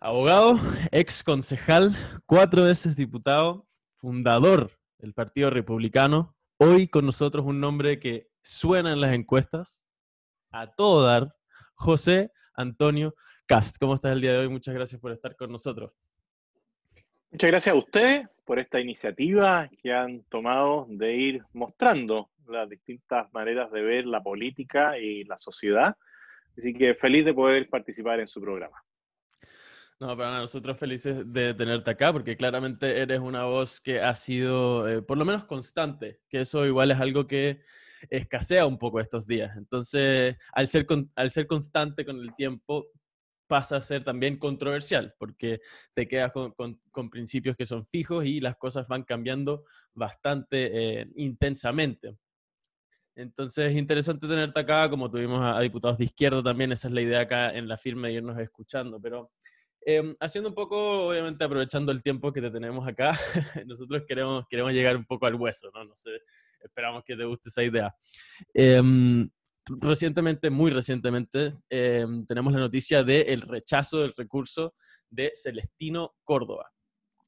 Abogado, ex concejal, cuatro veces diputado, fundador del Partido Republicano. Hoy con nosotros un nombre que suena en las encuestas, a todo dar, José Antonio Cast. ¿Cómo estás el día de hoy? Muchas gracias por estar con nosotros. Muchas gracias a ustedes por esta iniciativa que han tomado de ir mostrando las distintas maneras de ver la política y la sociedad. Así que feliz de poder participar en su programa. No, para nosotros felices de tenerte acá, porque claramente eres una voz que ha sido, eh, por lo menos, constante, que eso igual es algo que escasea un poco estos días. Entonces, al ser, al ser constante con el tiempo, pasa a ser también controversial, porque te quedas con, principios que son fijos y las cosas van cambiando bastante eh, intensamente. Entonces es interesante tenerte acá, como tuvimos a, a, diputados de izquierda también, esa es la idea acá en la firme, irnos escuchando, pero Em, haciendo un poco, obviamente aprovechando el tiempo que te tenemos acá, nosotros queremos, queremos llegar un poco al hueso, ¿no? No sé, esperamos que te guste esa idea. Em, recientemente, muy recientemente, em, tenemos la noticia del rechazo del recurso de Celestino Córdoba,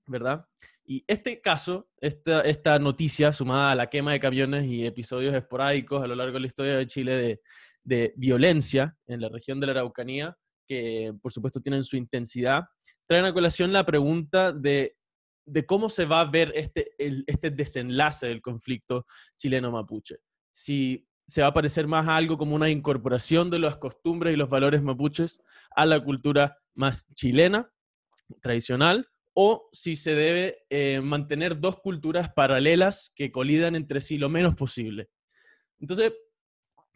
¿verdad? Y este caso, esta, esta noticia, sumada a la quema de camiones y episodios esporádicos a lo largo de la historia de Chile de, de violencia en la región de la Araucanía, que por supuesto tienen su intensidad, traen a colación la pregunta de, cómo se va a ver este, este desenlace del conflicto chileno-mapuche. Si se va a parecer más a algo como una incorporación de las costumbres y los valores mapuches a la cultura más chilena, tradicional, o si se debe eh, mantener dos culturas paralelas que colidan entre sí lo menos posible. Entonces,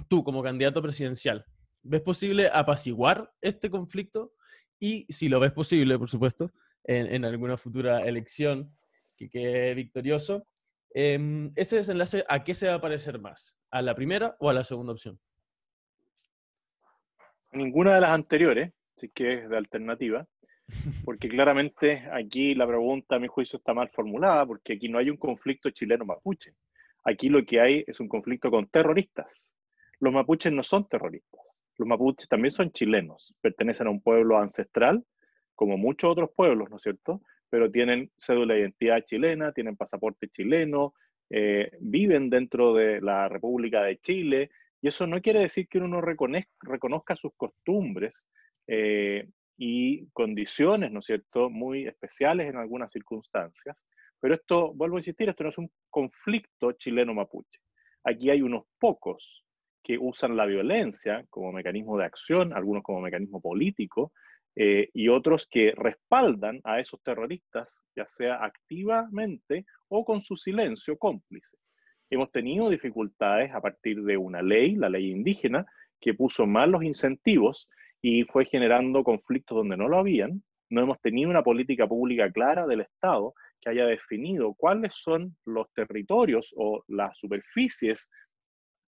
tú como candidato presidencial, ¿Ves posible apaciguar este conflicto? Y si lo ves posible, por supuesto, en, alguna futura elección que quede victorioso, em, ese desenlace, ¿a qué se va a parecer más? ¿A la primera o a la segunda opción? Ninguna de las anteriores, sí que es de alternativa, porque claramente aquí la pregunta, a mi juicio, está mal formulada, porque aquí no hay un conflicto chileno-mapuche. Aquí lo que hay es un conflicto con terroristas. Los mapuches no son terroristas. Los mapuches también son chilenos, pertenecen a un pueblo ancestral, como muchos otros pueblos, ¿no es cierto? Pero tienen cédula de identidad chilena, tienen pasaporte chileno, eh, viven dentro de la República de Chile, y eso no quiere decir que uno no reconozca sus costumbres eh, y condiciones, ¿no es cierto?, muy especiales en algunas circunstancias. Pero esto, vuelvo a insistir, esto no es un conflicto chileno-mapuche. Aquí hay unos pocos que usan la violencia como mecanismo de acción, algunos como mecanismo político, eh, y otros que respaldan a esos terroristas, ya sea activamente o con su silencio cómplice. Hemos tenido dificultades a partir de una ley, la ley indígena, que puso mal los incentivos y fue generando conflictos donde no lo habían. No hemos tenido una política pública clara del Estado que haya definido cuáles son los territorios o las superficies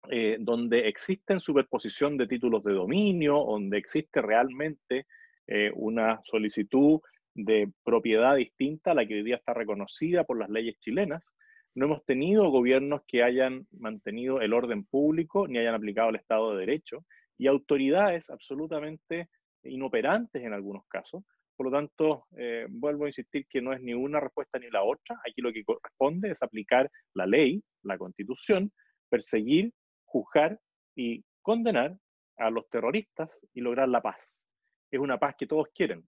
eh, donde existen superposición de títulos de dominio, donde existe realmente eh, una solicitud de propiedad distinta a la que hoy día está reconocida por las leyes chilenas. No hemos tenido gobiernos que hayan mantenido el orden público ni hayan aplicado el Estado de Derecho y autoridades absolutamente inoperantes en algunos casos. Por lo tanto, eh, vuelvo a insistir que no es ni una respuesta ni la otra. Aquí lo que corresponde es aplicar la ley, la constitución, perseguir juzgar y condenar a los terroristas y lograr la paz. Es una paz que todos quieren.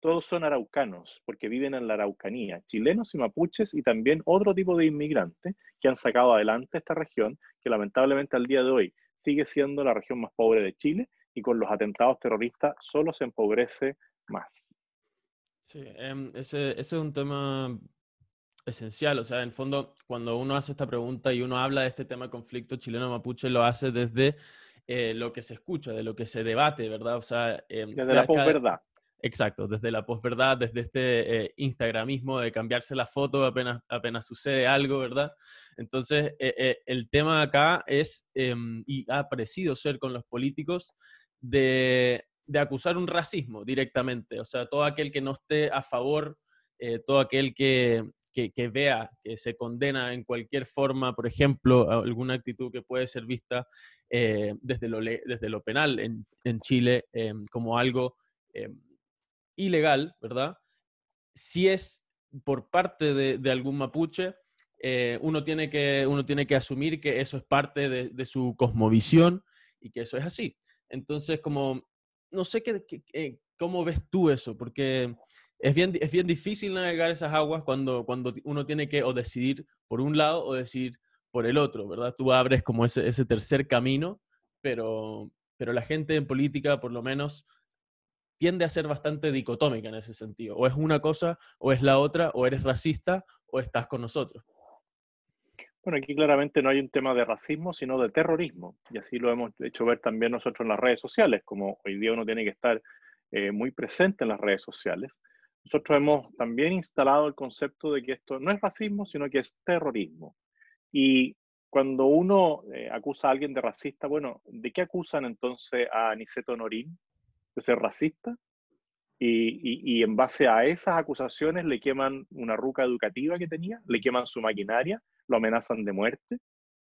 Todos son araucanos porque viven en la Araucanía, chilenos y mapuches y también otro tipo de inmigrantes que han sacado adelante esta región que lamentablemente al día de hoy sigue siendo la región más pobre de Chile y con los atentados terroristas solo se empobrece más. Sí, em, ese, ese, es un tema esencial. O sea, en fondo, cuando uno hace esta pregunta y uno habla de este tema de conflicto chileno-mapuche, lo hace desde eh, lo que se escucha, de lo que se debate, ¿verdad? O sea, em, desde la posverdad. Exacto, desde la posverdad, desde este eh, instagramismo de cambiarse la foto apenas, apenas sucede algo, ¿verdad? Entonces, eh, el tema acá es, em, y ha parecido ser con los políticos, de, de, acusar un racismo directamente. O sea, todo aquel que no esté a favor, todo aquel que, que, vea que se condena en cualquier forma, por ejemplo, alguna actitud que puede ser vista eh, desde, lo, desde lo penal en, Chile eh, como algo eh, ilegal, ¿verdad? Si es por parte de, algún mapuche, eh, uno, tiene que, uno tiene que asumir que eso es parte de, su cosmovisión y que eso es así. Entonces, como, no sé qué, eh, cómo ves tú eso, porque es bien, es bien difícil navegar esas aguas cuando, cuando uno tiene que o decidir por un lado o decidir por el otro, ¿verdad? Tú abres como ese, ese tercer camino, pero, pero la gente en política, por lo menos, tiende a ser bastante dicotómica en ese sentido. O es una cosa, o es la otra, o eres racista, o estás con nosotros. Bueno, aquí claramente no hay un tema de racismo, sino de terrorismo. Y así lo hemos hecho ver también nosotros en las redes sociales, como hoy día uno tiene que estar eh, muy presente en las redes sociales. Nosotros hemos también instalado el concepto de que esto no es racismo, sino que es terrorismo. Y cuando uno eh, acusa a alguien de racista, bueno, ¿de qué acusan entonces a Aniceto Norín? ¿De ser racista? Y, en base a esas acusaciones le queman una ruca educativa que tenía, le queman su maquinaria, lo amenazan de muerte.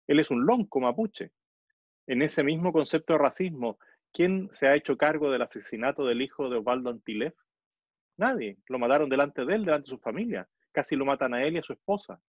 Él es un lonco mapuche. En ese mismo concepto de racismo, ¿quién se ha hecho cargo del asesinato del hijo de Osvaldo Antilef? Nadie. Lo mataron delante de él, delante de su familia. Casi lo matan a él y a su esposa.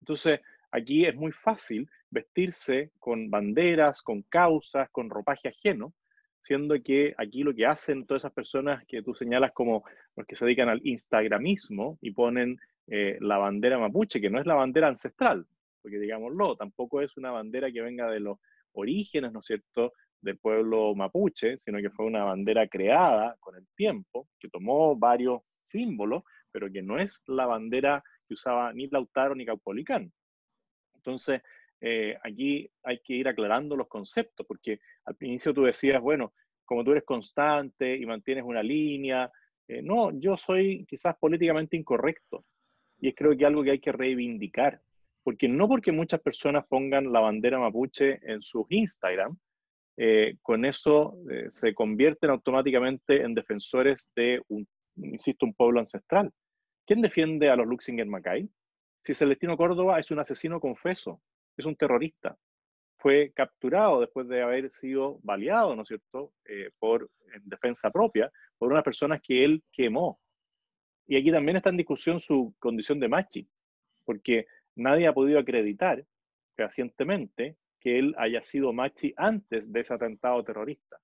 Entonces, Aquí es muy fácil vestirse con banderas, con causas, con ropaje ajeno, siendo que aquí lo que hacen todas esas personas que tú señalas como los que se dedican al instagramismo y ponen eh, la bandera mapuche, que no es la bandera ancestral, porque digámoslo, tampoco es una bandera que venga de los orígenes, ¿no es cierto?, del pueblo mapuche, sino que fue una bandera creada con el tiempo, que tomó varios símbolos, pero que no es la bandera que usaba ni Lautaro ni Caupolicán. Entonces, eh, aquí hay que ir aclarando los conceptos, porque al inicio tú decías, bueno, como tú eres constante y mantienes una línea, eh, no, yo soy quizás políticamente incorrecto. Y es creo que algo que hay que reivindicar, porque no porque muchas personas pongan la bandera mapuche en sus Instagram, eh, con eso se convierten automáticamente en defensores de, un, insisto, un pueblo ancestral. ¿Quién defiende a los Luxinger Macay? Si Celestino Córdoba es un asesino confeso, es un terrorista, fue capturado después de haber sido baleado, ¿no es cierto?, eh, por, en defensa propia, por unas personas que él quemó. Y aquí también está en discusión su condición de machi, porque nadie ha podido acreditar fehacientemente que él haya sido machi antes de ese atentado terrorista,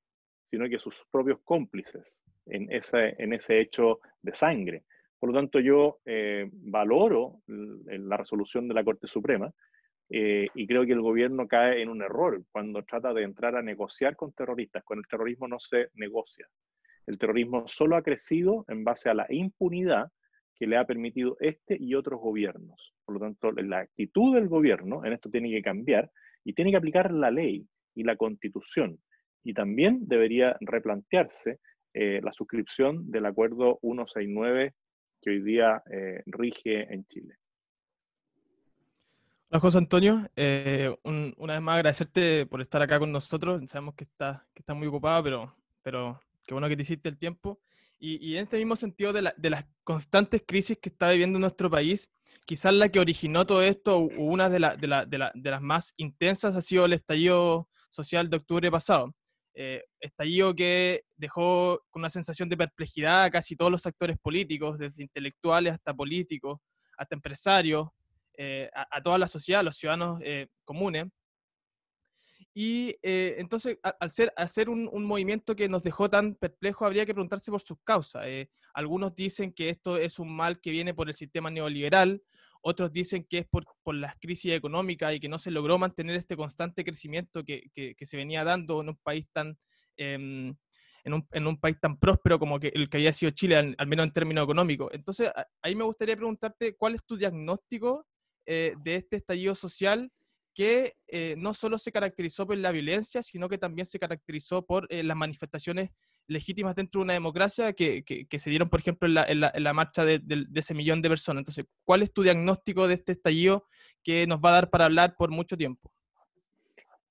sino que sus propios cómplices en ese, en ese hecho de sangre. Por lo tanto, yo eh, valoro la resolución de la Corte Suprema eh, y creo que el gobierno cae en un error cuando trata de entrar a negociar con terroristas. Con el terrorismo no se negocia. El terrorismo solo ha crecido en base a la impunidad que le ha permitido este y otros gobiernos. Por lo tanto, la actitud del gobierno en esto tiene que cambiar y tiene que aplicar la ley y la constitución. Y también debería replantearse eh, la suscripción del acuerdo 169 que hoy día eh, rige en Chile. Hola José Antonio, eh, una vez más agradecerte por estar acá con nosotros. Sabemos que estás que está muy ocupado, pero, pero qué bueno que te hiciste el tiempo. Y, en este mismo sentido de, las constantes crisis que está viviendo nuestro país, quizás la que originó todo esto, una de, de las más intensas, ha sido el estallido social de octubre pasado eh, estallido que dejó una sensación de perplejidad a casi todos los actores políticos, desde intelectuales hasta políticos, hasta empresarios, eh, a, toda la sociedad, a los ciudadanos eh, comunes. Y eh, entonces, al ser, hacer un, un, movimiento que nos dejó tan perplejos, habría que preguntarse por sus causas. algunos dicen que esto es un mal que viene por el sistema neoliberal, otros dicen que es por, por las crisis económicas y que no se logró mantener este constante crecimiento que, que, se venía dando en un país tan... Em, en un, en un, país tan próspero como que el que había sido Chile, al, menos en términos económicos. Entonces, ahí me gustaría preguntarte cuál es tu diagnóstico eh, de este estallido social que eh, no solo se caracterizó por la violencia, sino que también se caracterizó por eh, las manifestaciones legítimas dentro de una democracia que, se dieron, por ejemplo, en la, en la, marcha de, ese millón de personas. Entonces, ¿cuál es tu diagnóstico de este estallido que nos va a dar para hablar por mucho tiempo?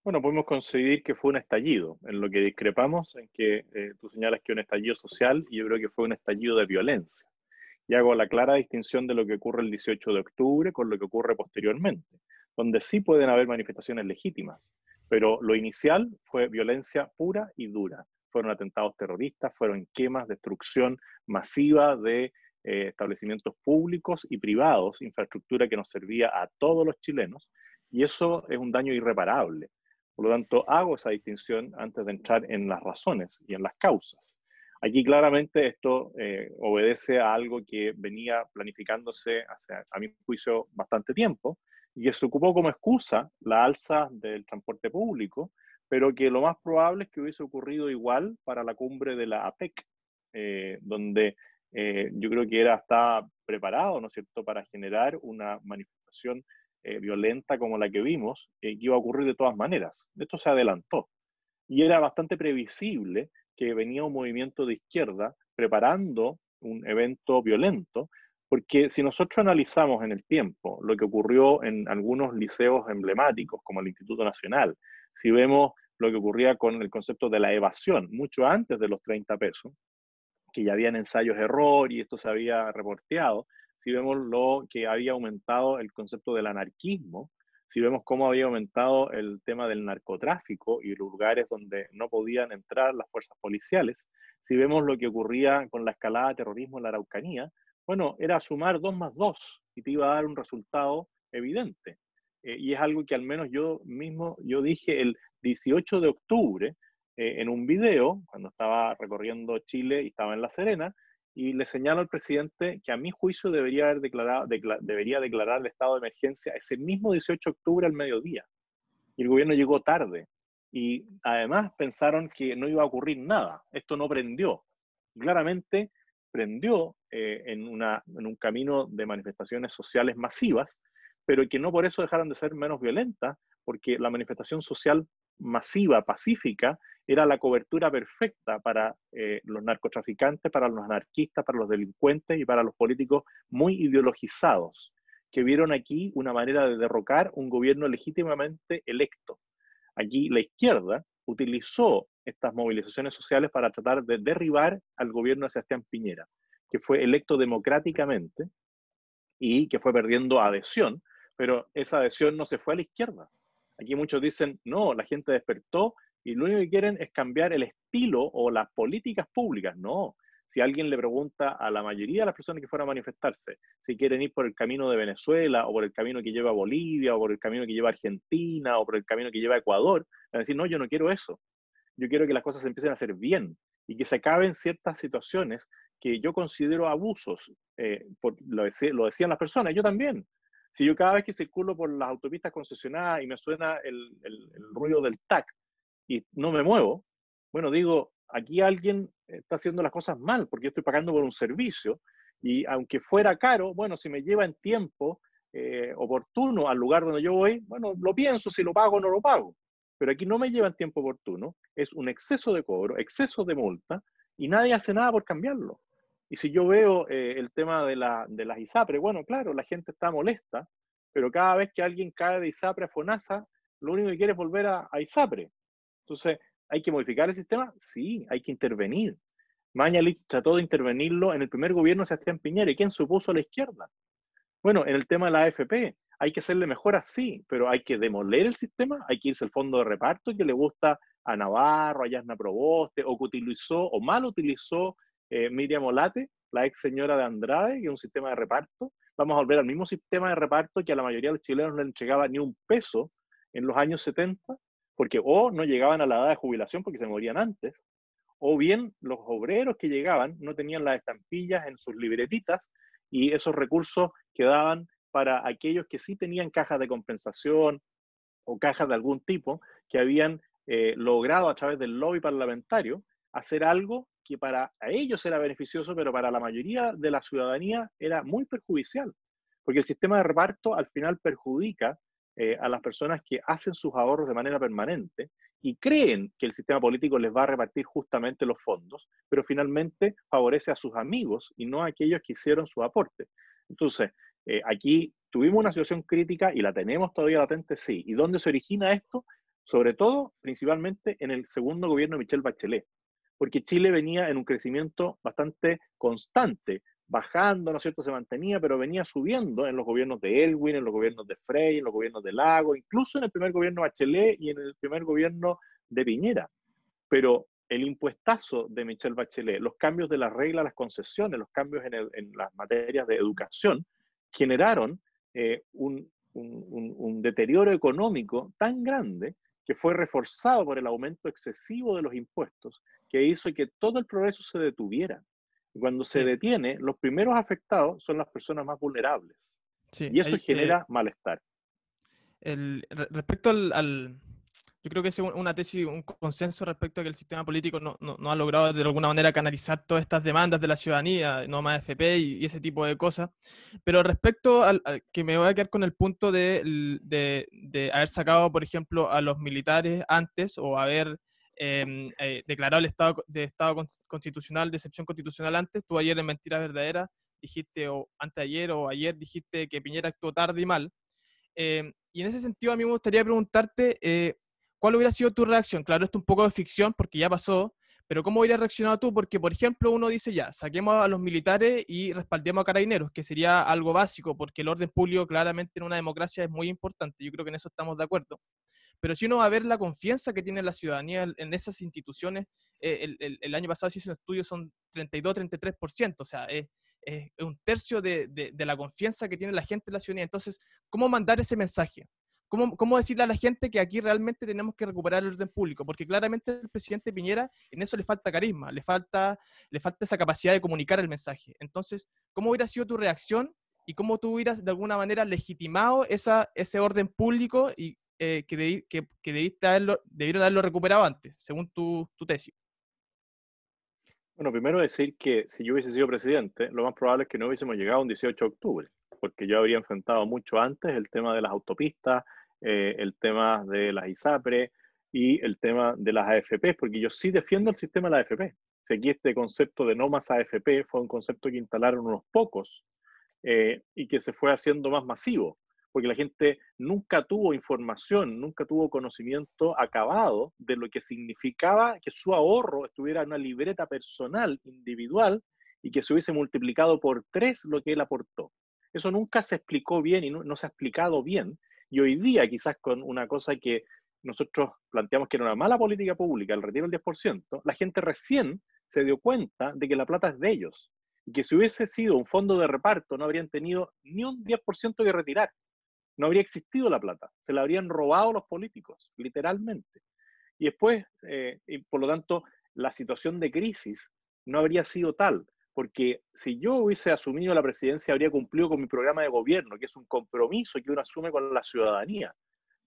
Bueno, podemos conseguir que fue un estallido. En lo que discrepamos, en que eh, tú señalas que un estallido social, y yo creo que fue un estallido de violencia. Y hago la clara distinción de lo que ocurre el 18 de octubre con lo que ocurre posteriormente, donde sí pueden haber manifestaciones legítimas, pero lo inicial fue violencia pura y dura fueron atentados terroristas, fueron quemas, destrucción masiva de eh, establecimientos públicos y privados, infraestructura que nos servía a todos los chilenos, y eso es un daño irreparable. Por lo tanto, hago esa distinción antes de entrar en las razones y en las causas. Aquí claramente esto eh, obedece a algo que venía planificándose hace, a mi juicio, bastante tiempo y que se ocupó como excusa la alza del transporte público, pero que lo más probable es que hubiese ocurrido igual para la cumbre de la APEC, eh, donde eh, yo creo que era, estaba preparado, ¿no es cierto?, para generar una manifestación violenta como la que vimos, que iba a ocurrir de todas maneras. Esto se adelantó. Y era bastante previsible que venía un movimiento de izquierda preparando un evento violento, porque si nosotros analizamos en el tiempo lo que ocurrió en algunos liceos emblemáticos, como el Instituto Nacional, si vemos lo que ocurría con el concepto de la evasión, mucho antes de los 30 pesos, que ya habían ensayos error y esto se había reporteado, si vemos lo que había aumentado el concepto del anarquismo, si vemos cómo había aumentado el tema del narcotráfico y lugares donde no podían entrar las fuerzas policiales, si vemos lo que ocurría con la escalada de terrorismo en la Araucanía, bueno, era sumar dos más dos y te iba a dar un resultado evidente. Eh, y es algo que al menos yo mismo, yo dije el 18 de octubre eh, en un video, cuando estaba recorriendo Chile y estaba en La Serena, y le señalo al presidente que a mi juicio debería, haber debería declarar el estado de emergencia ese mismo 18 de octubre al mediodía. Y el gobierno llegó tarde. Y además pensaron que no iba a ocurrir nada. Esto no prendió. claramente prendió eh, en un camino de manifestaciones sociales masivas, pero que no por eso dejaron de ser menos violentas, porque la manifestación social masiva, pacífica, era la cobertura perfecta para eh, los narcotraficantes, para los anarquistas, para los delincuentes y para los políticos muy ideologizados, que vieron aquí una manera de derrocar un gobierno legítimamente electo. Aquí la izquierda utilizó estas movilizaciones sociales para tratar de derribar al gobierno de Sebastián Piñera, que fue electo democráticamente y que fue perdiendo adhesión, pero esa adhesión no se fue a la izquierda. Aquí muchos dicen, no, la gente despertó y lo único que quieren es cambiar el estilo o las políticas públicas. No, si alguien le pregunta a la mayoría de las personas que fueron a manifestarse si quieren ir por el camino de Venezuela o por el camino que lleva a Bolivia o por el camino que lleva a Argentina o por el camino que lleva a Ecuador, van a decir, no, yo no quiero eso. Yo quiero que las cosas empiecen a hacer bien y que se acaben ciertas situaciones que yo considero abusos. Eh, lo, decían las personas, yo también. Si yo cada vez que circulo por las autopistas concesionadas y me suena el, el ruido del TAC, y no me muevo, bueno, digo, aquí alguien está haciendo las cosas mal porque yo estoy pagando por un servicio y aunque fuera caro, bueno, si me lleva en tiempo eh, oportuno al lugar donde yo voy, bueno, lo pienso si lo pago o no lo pago. Pero aquí no me lleva en tiempo oportuno, es un exceso de cobro, exceso de multa y nadie hace nada por cambiarlo. Y si yo veo eh, el tema de, la, de las ISAPRE, bueno, claro, la gente está molesta, pero cada vez que alguien cae de ISAPRE a FONASA, lo único que quiere es volver a, a ISAPRE. Entonces, ¿hay que modificar el sistema? Sí, hay que intervenir. Mañalich trató de intervenirlo en el primer gobierno de Sebastián Piñera. ¿Y quién supuso a la izquierda? Bueno, en el tema de la AFP, hay que hacerle mejor así, pero hay que demoler el sistema, hay que irse al fondo de reparto que le gusta a Navarro, a Yasna Proboste, o que utilizó o mal utilizó eh, Miriam Olate, la ex señora de Andrade, que es un sistema de reparto. Vamos a volver al mismo sistema de reparto que a la mayoría de los chilenos no le entregaba ni un peso en los años 70 porque o no llegaban a la edad de jubilación porque se morían antes, o bien los obreros que llegaban no tenían las estampillas en sus libretitas y esos recursos quedaban para aquellos que sí tenían cajas de compensación o cajas de algún tipo que habían eh, logrado a través del lobby parlamentario hacer algo que para ellos era beneficioso, pero para la mayoría de la ciudadanía era muy perjudicial, porque el sistema de reparto al final perjudica eh, a las personas que hacen sus ahorros de manera permanente y creen que el sistema político les va a repartir justamente los fondos, pero finalmente favorece a sus amigos y no a aquellos que hicieron su aporte. Entonces, eh, aquí tuvimos una situación crítica y la tenemos todavía latente, sí. ¿Y dónde se origina esto? Sobre todo, principalmente en el segundo gobierno de Michelle Bachelet, porque Chile venía en un crecimiento bastante constante, bajando, ¿no es cierto? Se mantenía, pero venía subiendo en los gobiernos de Elwin, en los gobiernos de Frey, en los gobiernos de Lago, incluso en el primer gobierno Bachelet y en el primer gobierno de Piñera. Pero el impuestazo de Michelle Bachelet, los cambios de las reglas, las concesiones, los cambios en, las materias de educación, generaron eh, un, deterioro económico tan grande que fue reforzado por el aumento excesivo de los impuestos, que hizo que todo el progreso se detuviera. Y cuando se detiene, los primeros afectados son las personas más vulnerables. y eso genera eh, malestar. El, respecto al, yo creo que es una tesis, un consenso respecto a que el sistema político no, no, ha logrado de alguna manera canalizar todas estas demandas de la ciudadanía, no más FP y, ese tipo de cosas. Pero respecto al, que me voy a quedar con el punto de, de, de, haber sacado, por ejemplo, a los militares antes o haber em, eh, declarado el estado de estado constitucional, de excepción constitucional antes, tú ayer en Mentira Verdadera dijiste, o antes ayer o ayer dijiste que Piñera actuó tarde y mal. Em, y en ese sentido a mí me gustaría preguntarte, eh, ¿cuál hubiera sido tu reacción? Claro, esto es un poco de ficción porque ya pasó, pero ¿cómo hubieras reaccionado tú? Porque, por ejemplo, uno dice ya, saquemos a los militares y respaldemos a carabineros, que sería algo básico, porque el orden público claramente en una democracia es muy importante. Yo creo que en eso estamos de acuerdo. Pero si uno va a ver la confianza que tiene la ciudadanía en esas instituciones, eh, el, año pasado se hizo un estudio, son 32-33%, o sea, es, un tercio de, la confianza que tiene la gente en la ciudadanía. Entonces, ¿cómo mandar ese mensaje? ¿Cómo, ¿Cómo, decirle a la gente que aquí realmente tenemos que recuperar el orden público? Porque claramente el presidente Piñera en eso le falta carisma, le falta, le falta esa capacidad de comunicar el mensaje. Entonces, ¿cómo hubiera sido tu reacción y cómo tú hubieras de alguna manera legitimado esa, ese orden público y eh, que, haberlo, debieron recuperado antes, según tu, tesis? Bueno, primero decir que si yo hubiese sido presidente, lo más probable es que no hubiésemos llegado un 18 de octubre porque yo habría enfrentado mucho antes el tema de las autopistas, eh, el tema de las ISAPRE y el tema de las AFP, porque yo sí defiendo el sistema de la AFP. Si aquí este concepto de no más AFP fue un concepto que instalaron unos pocos eh, y que se fue haciendo más masivo, porque la gente nunca tuvo información, nunca tuvo conocimiento acabado de lo que significaba que su ahorro estuviera en una libreta personal, individual, y que se hubiese multiplicado por tres lo que él aportó. Eso nunca se explicó bien y no, se ha explicado bien. Y hoy día, quizás con una cosa que nosotros planteamos que era una mala política pública, el retiro del 10%, la gente recién se dio cuenta de que la plata es de ellos. Y que si hubiese sido un fondo de reparto, no habrían tenido ni un 10% que retirar. No habría existido la plata. Se la habrían robado los políticos, literalmente. Y después, eh, y por lo tanto, la situación de crisis no habría sido tal porque si yo hubiese asumido la presidencia, habría cumplido con mi programa de gobierno, que es un compromiso que uno asume con la ciudadanía.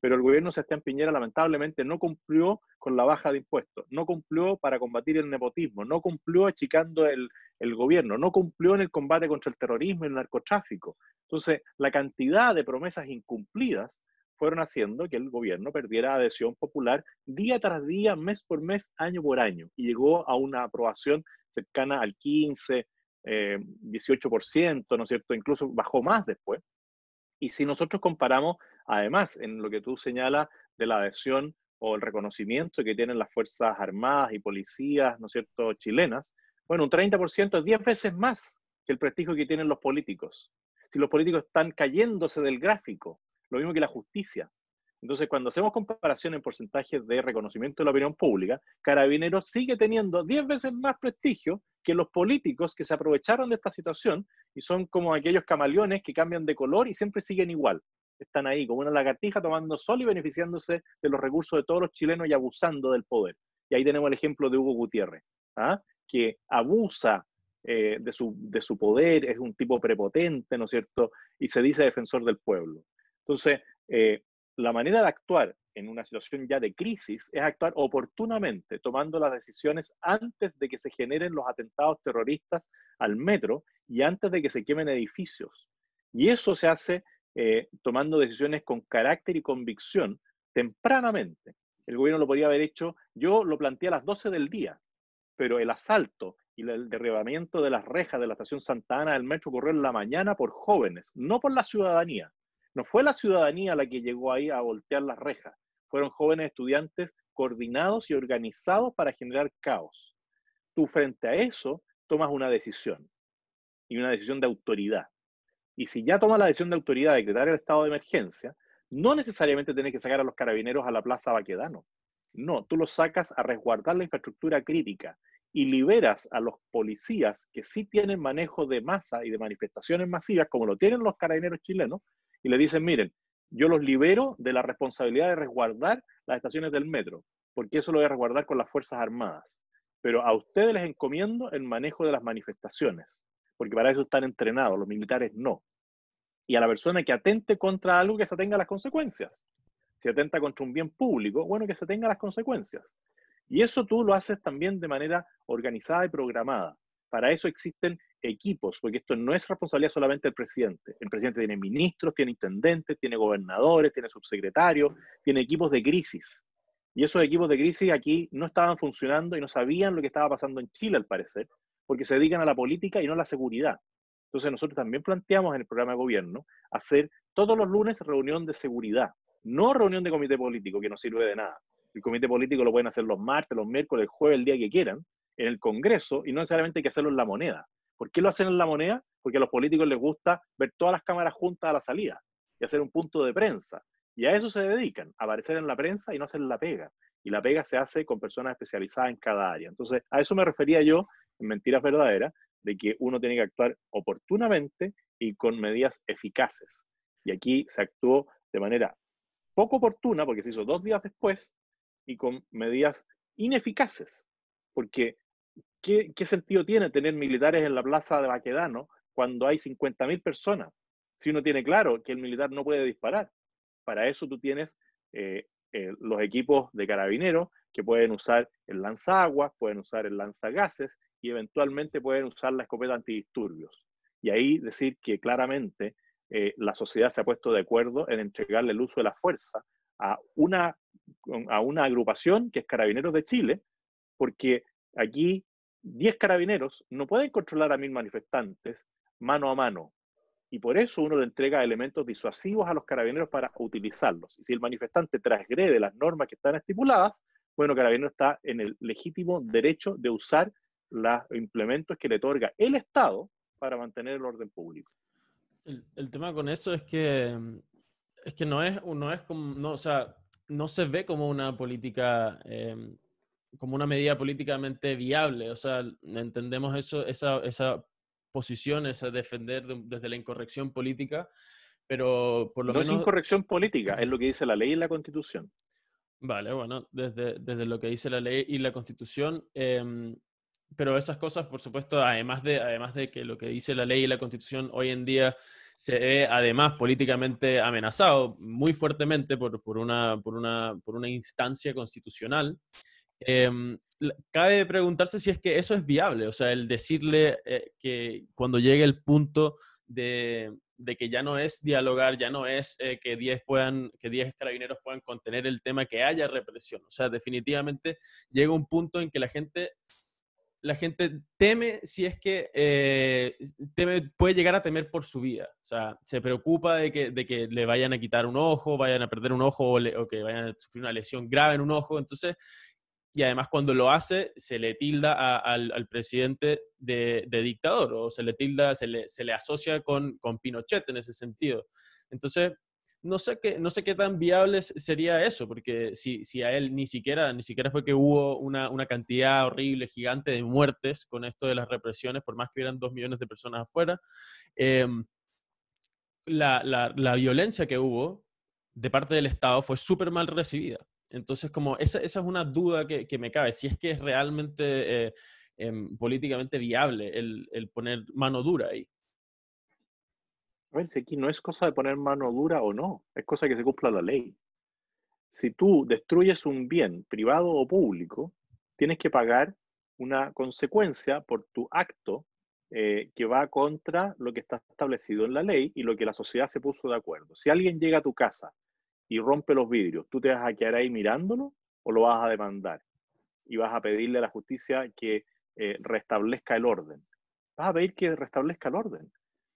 Pero el gobierno Sebastián Piñera lamentablemente no cumplió con la baja de impuestos, no cumplió para combatir el nepotismo, no cumplió achicando el, el gobierno, no cumplió en el combate contra el terrorismo y el narcotráfico. Entonces, la cantidad de promesas incumplidas fueron haciendo que el gobierno perdiera adhesión popular día tras día, mes por mes, año por año, y llegó a una aprobación cercana al 15, 18%, eh, ¿no es cierto? Incluso bajó más después. Y si nosotros comparamos, además, en lo que tú señalas de la adhesión o el reconocimiento que tienen las Fuerzas Armadas y policías, ¿no es cierto?, chilenas, bueno, un 30% es 10 veces más que el prestigio que tienen los políticos. Si los políticos están cayéndose del gráfico, lo mismo que la justicia. Entonces, cuando hacemos comparación en porcentajes de reconocimiento de la opinión pública, Carabineros sigue teniendo 10 veces más prestigio que los políticos que se aprovecharon de esta situación y son como aquellos camaleones que cambian de color y siempre siguen igual. Están ahí como una lagartija tomando sol y beneficiándose de los recursos de todos los chilenos y abusando del poder. Y ahí tenemos el ejemplo de Hugo Gutiérrez, ¿ah? que abusa eh, de, su, de su poder, es un tipo prepotente, ¿no es cierto? Y se dice defensor del pueblo. Entonces, eh, la manera de actuar en una situación ya de crisis es actuar oportunamente, tomando las decisiones antes de que se generen los atentados terroristas al metro y antes de que se quemen edificios. Y eso se hace eh, tomando decisiones con carácter y convicción tempranamente. El gobierno lo podría haber hecho, yo lo planteé a las 12 del día, pero el asalto y el derribamiento de las rejas de la estación Santa Ana del metro ocurrió en la mañana por jóvenes, no por la ciudadanía. No fue la ciudadanía la que llegó ahí a voltear las rejas, fueron jóvenes estudiantes coordinados y organizados para generar caos. Tú frente a eso tomas una decisión y una decisión de autoridad. Y si ya tomas la decisión de autoridad de decretar el estado de emergencia, no necesariamente tienes que sacar a los carabineros a la Plaza Baquedano. No, tú los sacas a resguardar la infraestructura crítica y liberas a los policías que sí tienen manejo de masa y de manifestaciones masivas, como lo tienen los carabineros chilenos, y le dicen, miren, yo los libero de la responsabilidad de resguardar las estaciones del metro, porque eso lo voy a resguardar con las Fuerzas Armadas. Pero a ustedes les encomiendo el manejo de las manifestaciones, porque para eso están entrenados, los militares no. Y a la persona que atente contra algo, que se tenga las consecuencias. Si atenta contra un bien público, bueno, que se tenga las consecuencias. Y eso tú lo haces también de manera organizada y programada. Para eso existen equipos, porque esto no es responsabilidad solamente del presidente. El presidente tiene ministros, tiene intendentes, tiene gobernadores, tiene subsecretarios, tiene equipos de crisis. Y esos equipos de crisis aquí no estaban funcionando y no sabían lo que estaba pasando en Chile, al parecer, porque se dedican a la política y no a la seguridad. Entonces nosotros también planteamos en el programa de gobierno hacer todos los lunes reunión de seguridad, no reunión de comité político, que no sirve de nada. El comité político lo pueden hacer los martes, los miércoles, el jueves, el día que quieran, en el Congreso, y no necesariamente hay que hacerlo en la moneda. ¿Por qué lo hacen en la moneda? Porque a los políticos les gusta ver todas las cámaras juntas a la salida y hacer un punto de prensa. Y a eso se dedican, a aparecer en la prensa y no hacer la pega. Y la pega se hace con personas especializadas en cada área. Entonces, a eso me refería yo, en Mentiras Verdaderas, de que uno tiene que actuar oportunamente y con medidas eficaces. Y aquí se actuó de manera poco oportuna, porque se hizo dos días después, y con medidas ineficaces. Porque, ¿qué, sentido tiene tener militares en la plaza de Baquedano cuando hay 50.000 personas? Si uno tiene claro que el militar no puede disparar. Para eso tú tienes eh, eh, los equipos de carabineros que pueden usar el lanzaguas, pueden usar el lanzagases y eventualmente pueden usar la escopeta antidisturbios. Y ahí decir que claramente eh, la sociedad se ha puesto de acuerdo en entregarle el uso de la fuerza a una a una agrupación que es Carabineros de Chile, porque aquí 10 carabineros no pueden controlar a mil manifestantes mano a mano. Y por eso uno le entrega elementos disuasivos a los carabineros para utilizarlos. Y si el manifestante transgrede las normas que están estipuladas, bueno, Carabineros está en el legítimo derecho de usar los implementos que le otorga el Estado para mantener el orden público. El, tema con eso es que es que no es, no es como, no, o sea, no se ve como una política, em, como una medida políticamente viable. O sea, entendemos eso, esa, esa posición, esa defender desde la incorrección política, pero por lo no menos... No es incorrección política, es lo que dice la ley y la constitución. Vale, bueno, desde, desde lo que dice la ley y la constitución, em, pero esas cosas, por supuesto, además de, además de que lo que dice la ley y la constitución hoy en día se ve además políticamente amenazado muy fuertemente por, por, una, por, una, por una instancia constitucional, em, cabe preguntarse si es que eso es viable, o sea, el decirle eh, que cuando llegue el punto de, que ya no es dialogar, ya no es eh, que 10 puedan, que 10 carabineros puedan contener el tema, que haya represión, o sea, definitivamente llega un punto en que la gente la gente teme si es que eh, puede llegar a temer por su vida. O sea, se preocupa de que, de que le vayan a quitar un ojo, vayan a perder un ojo o, que vayan a sufrir una lesión grave en un ojo. Entonces, y además cuando lo hace, se le tilda al, presidente de, dictador o se le tilda, se le, se le asocia con, con Pinochet en ese sentido. Entonces, no sé qué, no sé qué tan viable sería eso, porque si, si a él ni siquiera, ni siquiera fue que hubo una, una, cantidad horrible, gigante de muertes con esto de las represiones, por más que hubieran dos millones de personas afuera, em, la, la, la, violencia que hubo de parte del Estado fue súper mal recibida. Entonces, como esa, esa es una duda que, que, me cabe, si es que es realmente eh, em, políticamente viable el, el poner mano dura ahí. A ver, si aquí no es cosa de poner mano dura o no, es cosa que se cumpla la ley. Si tú destruyes un bien privado o público, tienes que pagar una consecuencia por tu acto eh, que va contra lo que está establecido en la ley y lo que la sociedad se puso de acuerdo. Si alguien llega a tu casa y rompe los vidrios, ¿tú te vas a quedar ahí mirándolo o lo vas a demandar? Y vas a pedirle a la justicia que eh, restablezca el orden. Vas a pedir que restablezca el orden.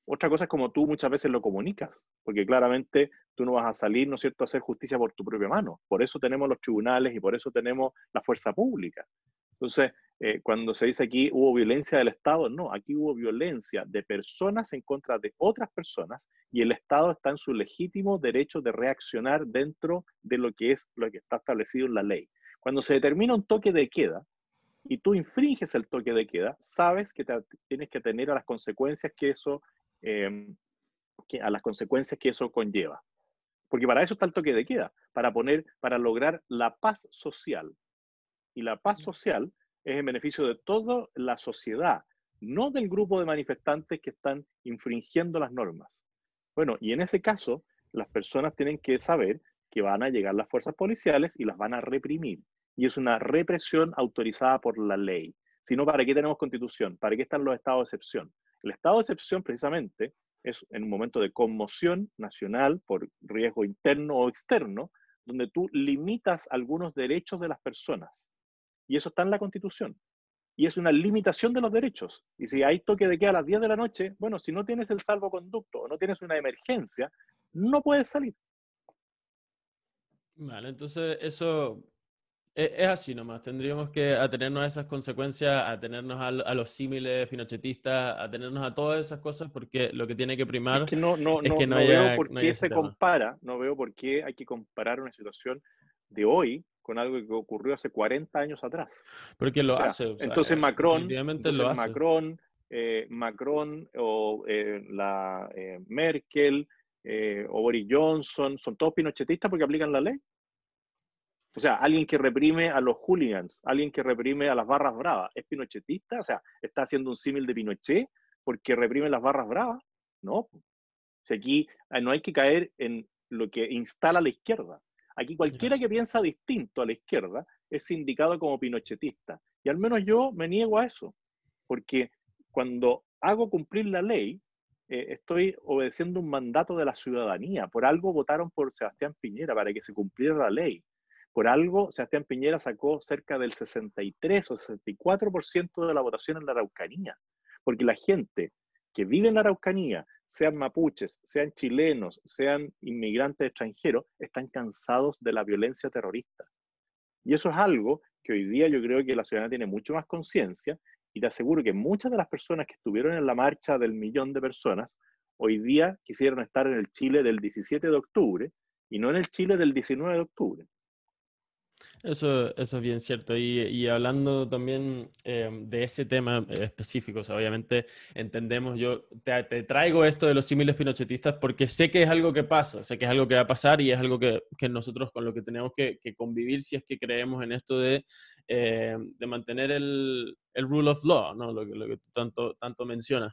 Otra cosa es como tú muchas veces lo comunicas, porque claramente tú no vas a salir, ¿no es cierto?, a hacer justicia por tu propia mano. Por eso tenemos los tribunales y por eso tenemos la fuerza pública. Entonces, eh, cuando se dice aquí hubo violencia del Estado, no, aquí hubo violencia de personas en contra de otras personas y el Estado está en su legítimo derecho de reaccionar dentro de lo que es lo que está establecido en la ley. Cuando se determina un toque de queda y tú infringes el toque de queda, sabes que tienes que tener a las consecuencias que eso, em, a las consecuencias que eso conlleva. Porque para eso está el toque de queda, para poner, para lograr la paz social. Y la paz social es en beneficio de toda la sociedad, no del grupo de manifestantes que están infringiendo las normas. Bueno, y en ese caso, las personas tienen que saber que van a llegar las fuerzas policiales y las van a reprimir. Y es una represión autorizada por la ley. Si no, ¿para qué tenemos constitución? ¿Para qué están los estados de excepción? El estado de excepción, precisamente, es en un momento de conmoción nacional por riesgo interno o externo, donde tú limitas algunos derechos de las personas. Y eso está en la Constitución. Y es una limitación de los derechos. Y si hay toque de queda a las 10 de la noche, bueno, si no tienes el salvoconducto o no tienes una emergencia, no puedes salir. Vale, entonces eso e, es, así nomás. Tendríamos que atenernos a esas consecuencias, atenernos a, a los símiles pinochetistas, atenernos a todas esas cosas, porque lo que tiene que primar es que no, no, no, no veo por qué se compara, no veo por qué hay que comparar una situación de hoy con algo que ocurrió hace 40 años atrás. Porque lo hace. entonces Macron, entonces Macron, eh, Macron o eh, la eh, Merkel o Boris Johnson son todos pinochetistas porque aplican la ley. O sea, alguien que reprime a los hooligans, alguien que reprime a las barras bravas, ¿es pinochetista? O sea, ¿está haciendo un símil de Pinochet porque reprime las barras bravas? No. Si aquí no hay que caer en lo que instala la izquierda. Aquí cualquiera que piensa distinto a la izquierda es indicado como pinochetista. Y al menos yo me niego a eso, porque cuando hago cumplir la ley, eh, estoy obedeciendo un mandato de la ciudadanía. Por algo votaron por Sebastián Piñera, para que se cumpliera la ley. Por algo, Sebastián Piñera sacó cerca del 63 o 64% de la votación en la Araucanía, porque la gente que vive en Araucanía, sean mapuches, sean chilenos, sean inmigrantes extranjeros, están cansados de la violencia terrorista. Y eso es algo que hoy día yo creo que la ciudadanía tiene mucho más conciencia y te aseguro que muchas de las personas que estuvieron en la marcha del millón de personas, hoy día quisieron estar en el Chile del 17 de octubre y no en el Chile del 19 de octubre. Eso, eso es bien cierto. Y, hablando también eh, de ese tema específico, obviamente entendemos, yo te, traigo esto de los símiles pinochetistas porque sé que es algo que pasa, sé que es algo que va a pasar y es algo que, nosotros con lo que tenemos que, convivir si es que creemos en esto de, eh, de mantener el, el, rule of law, ¿no? lo, lo que tanto, tanto mencionas.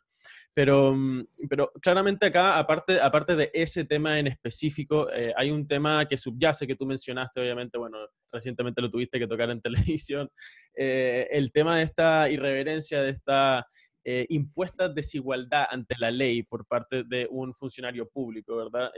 Pero, mm, pero claramente acá, aparte, aparte de ese tema en específico, eh, hay un tema que subyace, que tú mencionaste, obviamente, bueno, recientemente lo tuviste que tocar en televisión, eh, el tema de esta irreverencia, de esta eh, impuesta desigualdad ante la ley por parte de un funcionario público, ¿verdad?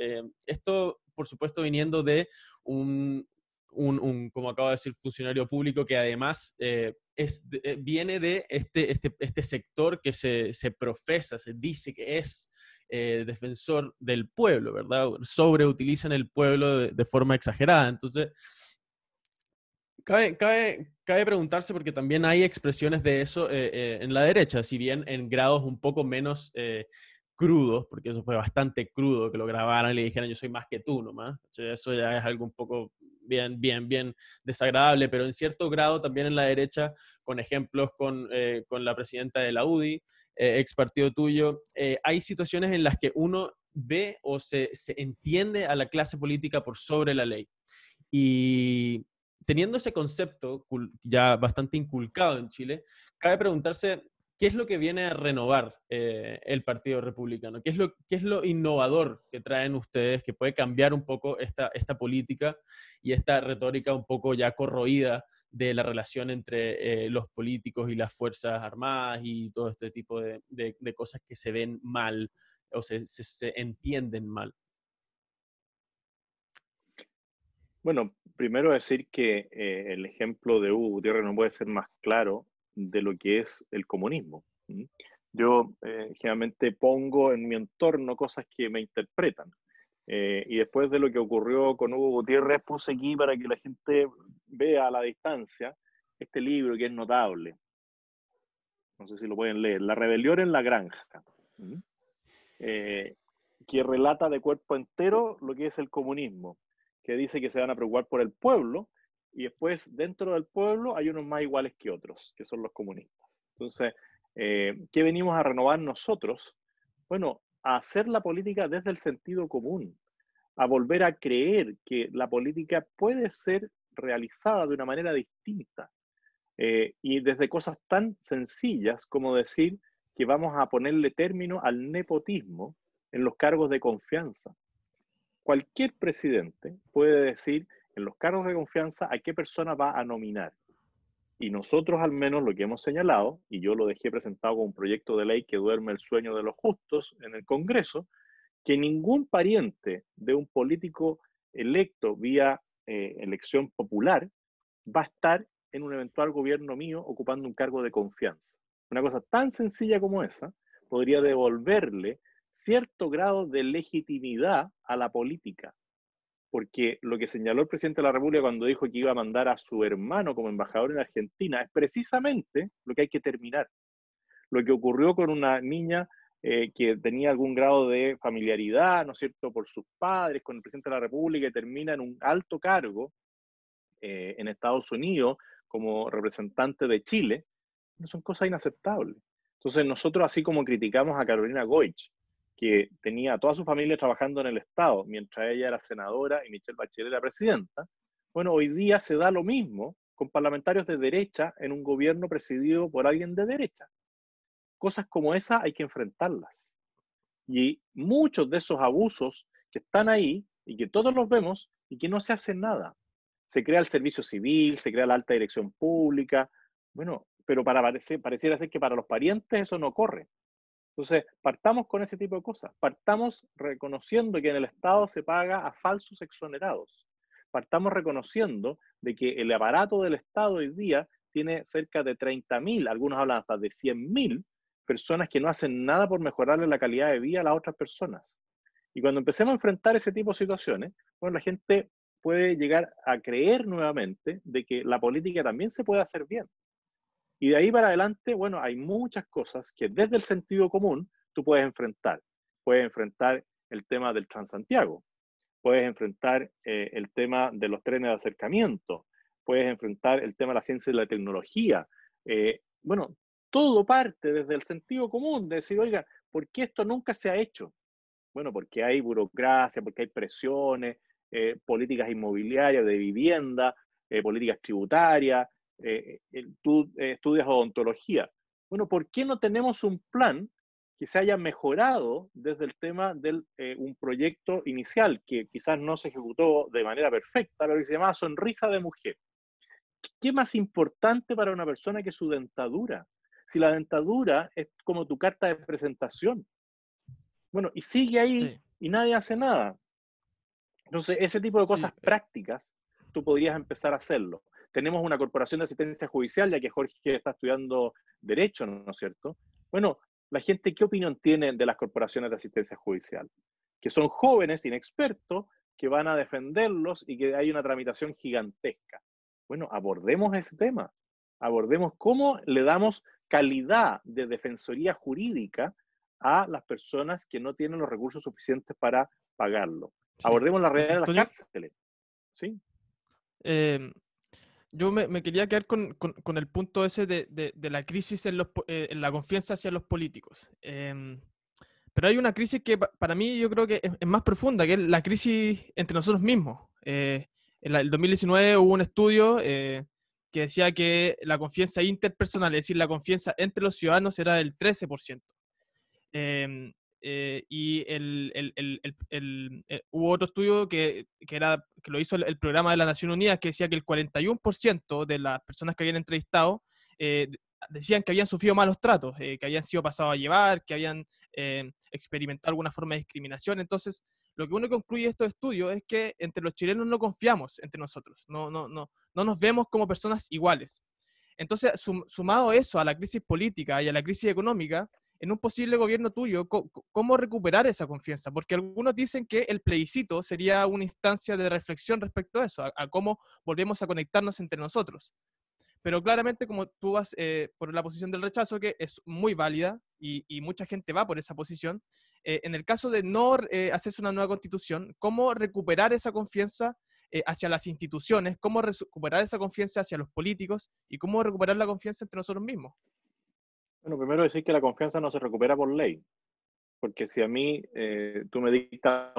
esto, por supuesto, viniendo de un, un, como acabo de decir, funcionario público que además eh, es, eh, viene de este, este, este sector que se, se, profesa, se dice que es eh, defensor del pueblo, ¿verdad? Sobreutilizan el pueblo de, forma exagerada. Entonces, cabe, cabe, cabe, preguntarse porque también hay expresiones de eso en la derecha, si bien en grados un poco menos crudos, porque eso fue bastante crudo que lo grabaran y le dijeran yo soy más que tú nomás. Eso ya es algo un poco bien, bien, bien desagradable, pero en cierto grado también en la derecha, con ejemplos con, eh, con la presidenta de la UDI, eh, ex partido tuyo, eh, hay situaciones en las que uno ve o se, se entiende a la clase política por sobre la ley. Y teniendo ese concepto ya bastante inculcado en Chile, cabe preguntarse ¿qué es lo que viene a renovar eh, el Partido Republicano? ¿Qué es, lo, ¿Qué es lo innovador que traen ustedes que puede cambiar un poco esta, política y esta retórica un poco ya corroída de la relación entre eh, los políticos y las Fuerzas Armadas y todo este tipo de, cosas que se ven mal o se, se, entienden mal? Bueno, primero decir que eh, el ejemplo de Hugo Gutiérrez no puede ser más claro de lo que es el comunismo. Yo eh, generalmente pongo en mi entorno cosas que me interpretan. Eh, y después de lo que ocurrió con Hugo Gutiérrez, puse aquí para que la gente vea a la distancia este libro que es notable. No sé si lo pueden leer. La rebelión en la granja. Eh, que relata de cuerpo entero lo que es el comunismo, que dice que se van a preocupar por el pueblo y después dentro del pueblo hay unos más iguales que otros, que son los comunistas. Entonces, eh, ¿qué venimos a renovar nosotros? Bueno, a hacer la política desde el sentido común, a volver a creer que la política puede ser realizada de una manera distinta eh, y desde cosas tan sencillas como decir que vamos a ponerle término al nepotismo en los cargos de confianza. Cualquier presidente puede decir en los cargos de confianza a qué persona va a nominar. Y nosotros al menos lo que hemos señalado, y yo lo dejé presentado como un proyecto de ley que duerme el sueño de los justos en el Congreso, que ningún pariente de un político electo vía eh, elección popular va a estar en un eventual gobierno mío ocupando un cargo de confianza. Una cosa tan sencilla como esa podría devolverle cierto grado de legitimidad a la política, porque lo que señaló el presidente de la República cuando dijo que iba a mandar a su hermano como embajador en Argentina es precisamente lo que hay que terminar. Lo que ocurrió con una niña eh, que tenía algún grado de familiaridad, ¿no es cierto?, por sus padres, con el presidente de la República y termina en un alto cargo eh, en Estados Unidos como representante de Chile, no son cosas inaceptables. Entonces nosotros, así como criticamos a Carolina Goich, que tenía a toda su familia trabajando en el Estado, mientras ella era senadora y Michelle Bachelet era presidenta, bueno, hoy día se da lo mismo con parlamentarios de derecha en un gobierno presidido por alguien de derecha cosas como esa hay que enfrentarlas. Y muchos de esos abusos que están ahí y que todos los vemos y que no se hace nada. Se crea el servicio civil, se crea la alta dirección pública, bueno, pero para pareciera ser que para los parientes eso no corre. Entonces, partamos con ese tipo de cosas. Partamos reconociendo que en el Estado se paga a falsos exonerados. Partamos reconociendo de que el aparato del Estado hoy día tiene cerca de 30.000, algunos hablan hasta de 100.000 personas que no hacen nada por mejorarle la calidad de vida a las otras personas. Y cuando empecemos a enfrentar ese tipo de situaciones, bueno, la gente puede llegar a creer nuevamente de que la política también se puede hacer bien. Y de ahí para adelante, bueno, hay muchas cosas que desde el sentido común tú puedes enfrentar. Puedes enfrentar el tema del Transantiago, puedes enfrentar eh, el tema de los trenes de acercamiento, puedes enfrentar el tema de la ciencia y la tecnología. Eh, bueno, todo parte desde el sentido común, de decir, oiga, ¿por qué esto nunca se ha hecho? Bueno, porque hay burocracia, porque hay presiones, eh, políticas inmobiliarias, de vivienda, políticas tributarias, eh, tú estudias odontología. Bueno, ¿por qué no tenemos un plan que se haya mejorado desde el tema de un proyecto inicial que quizás no se ejecutó de manera perfecta, pero que se llamaba Sonrisa de Mujer? ¿Qué más importante para una persona que su dentadura? si la dentadura es como tu carta de presentación. Bueno, y sigue ahí y nadie hace nada. Entonces, ese tipo de cosas prácticas, tú podrías empezar a hacerlo. Tenemos una corporación de asistencia judicial, ya que Jorge está estudiando Derecho, ¿no es cierto? Bueno, la gente, ¿qué opinión tiene de las corporaciones de asistencia judicial? Que son jóvenes inexpertos que van a defenderlos y que hay una tramitación gigantesca. Bueno, abordemos ese tema. Abordemos cómo le damos calidad de defensoría jurídica a las personas que no tienen los recursos suficientes para pagarlo. Abordemos la realidad de las cárceles. ¿Sí? Em, yo me, quería quedar con, el punto ese de, la crisis en, eh, en, la confianza hacia los políticos. Em, pero hay una crisis que para mí yo creo que es, más profunda, que es la crisis entre nosotros mismos. Eh, en el 2019 hubo un estudio eh, que decía que la confianza interpersonal, es decir, la confianza entre los ciudadanos era del 13%. Eh, y el, el, el, eh, hubo otro estudio que, que, era, que lo hizo el, programa de las Naciones Unidas que decía que el 41% de las personas que habían entrevistado eh, decían que habían sufrido malos tratos, que habían sido pasados a llevar, que habían experimentado alguna forma de discriminación. Entonces, lo que uno concluye de estos estudios es que entre los chilenos no confiamos entre nosotros, no, no, no, no nos vemos como personas iguales. Entonces, sumado eso a la crisis política y a la crisis económica, en un posible gobierno tuyo, ¿cómo recuperar esa confianza? Porque algunos dicen que el plebiscito sería una instancia de reflexión respecto a eso, a cómo volvemos a conectarnos entre nosotros. Pero claramente, como tú vas eh, por la posición del rechazo, que es muy válida y, mucha gente va por esa posición, eh, en el caso de no eh, hacerse una nueva constitución, ¿cómo recuperar esa confianza eh, hacia las instituciones, cómo recuperar esa confianza hacia los políticos y cómo recuperar la confianza entre nosotros mismos. Bueno, primero decir que la confianza no se recupera por ley, porque si a mí eh, tú me dictas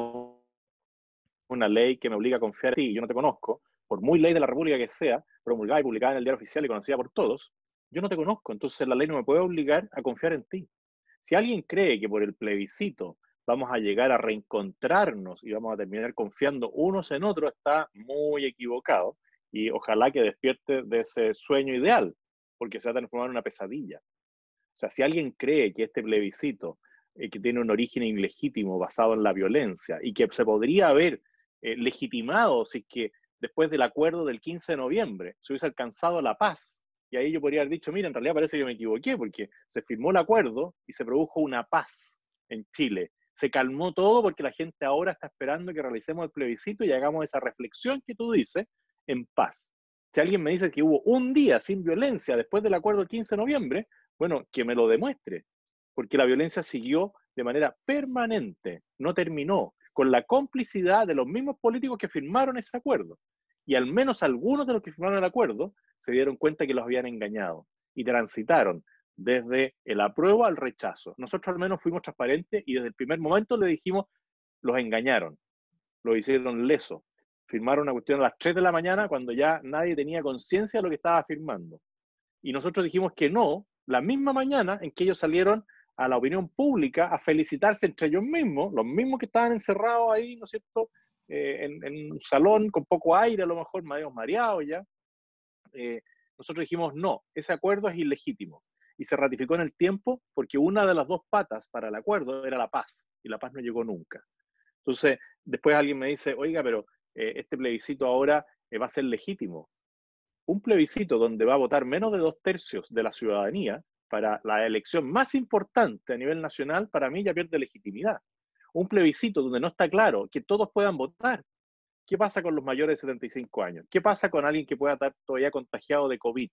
una ley que me obliga a confiar en ti y yo no te conozco, por muy ley de la República que sea, promulgada y publicada en el diario oficial y conocida por todos, yo no te conozco, entonces la ley no me puede obligar a confiar en ti. Si alguien cree que por el plebiscito vamos a llegar a reencontrarnos y vamos a terminar confiando unos en otros, está muy equivocado y ojalá que despierte de ese sueño ideal, porque se va a transformar en una pesadilla. O sea, si alguien cree que este plebiscito, eh, que tiene un origen ilegítimo basado en la violencia y que se podría haber eh, legitimado si es que después del acuerdo del 15 de noviembre se hubiese alcanzado la paz, y ahí yo podría haber dicho, mira, en realidad parece que me equivoqué, porque se firmó el acuerdo y se produjo una paz en Chile. Se calmó todo porque la gente ahora está esperando que realicemos el plebiscito y hagamos esa reflexión que tú dices en paz. Si alguien me dice que hubo un día sin violencia después del acuerdo del 15 de noviembre, bueno, que me lo demuestre, porque la violencia siguió de manera permanente, no terminó, con la complicidad de los mismos políticos que firmaron ese acuerdo. Y al menos algunos de los que firmaron el acuerdo se dieron cuenta que los habían engañado y transitaron desde el apruebo al rechazo. Nosotros al menos fuimos transparentes y desde el primer momento le dijimos, los engañaron, lo hicieron leso. Firmaron una cuestión a las 3 de la mañana cuando ya nadie tenía conciencia de lo que estaba firmando. Y nosotros dijimos que no, la misma mañana en que ellos salieron a la opinión pública a felicitarse entre ellos mismos, los mismos que estaban encerrados ahí, ¿no es cierto?, eh, en, un salón con poco aire, a lo mejor medio mareados ya. Eh, nosotros dijimos, no, ese acuerdo es ilegítimo. Y se ratificó en el tiempo porque una de las dos patas para el acuerdo era la paz, y la paz no llegó nunca. Entonces, después alguien me dice, oiga, pero eh, este plebiscito ahora va a ser legítimo. Un plebiscito donde va a votar menos de dos tercios de la ciudadanía para la elección más importante a nivel nacional, para mí ya pierde legitimidad un plebiscito donde no está claro que todos puedan votar. ¿Qué pasa con los mayores de 75 años? ¿Qué pasa con alguien que pueda estar todavía contagiado de COVID?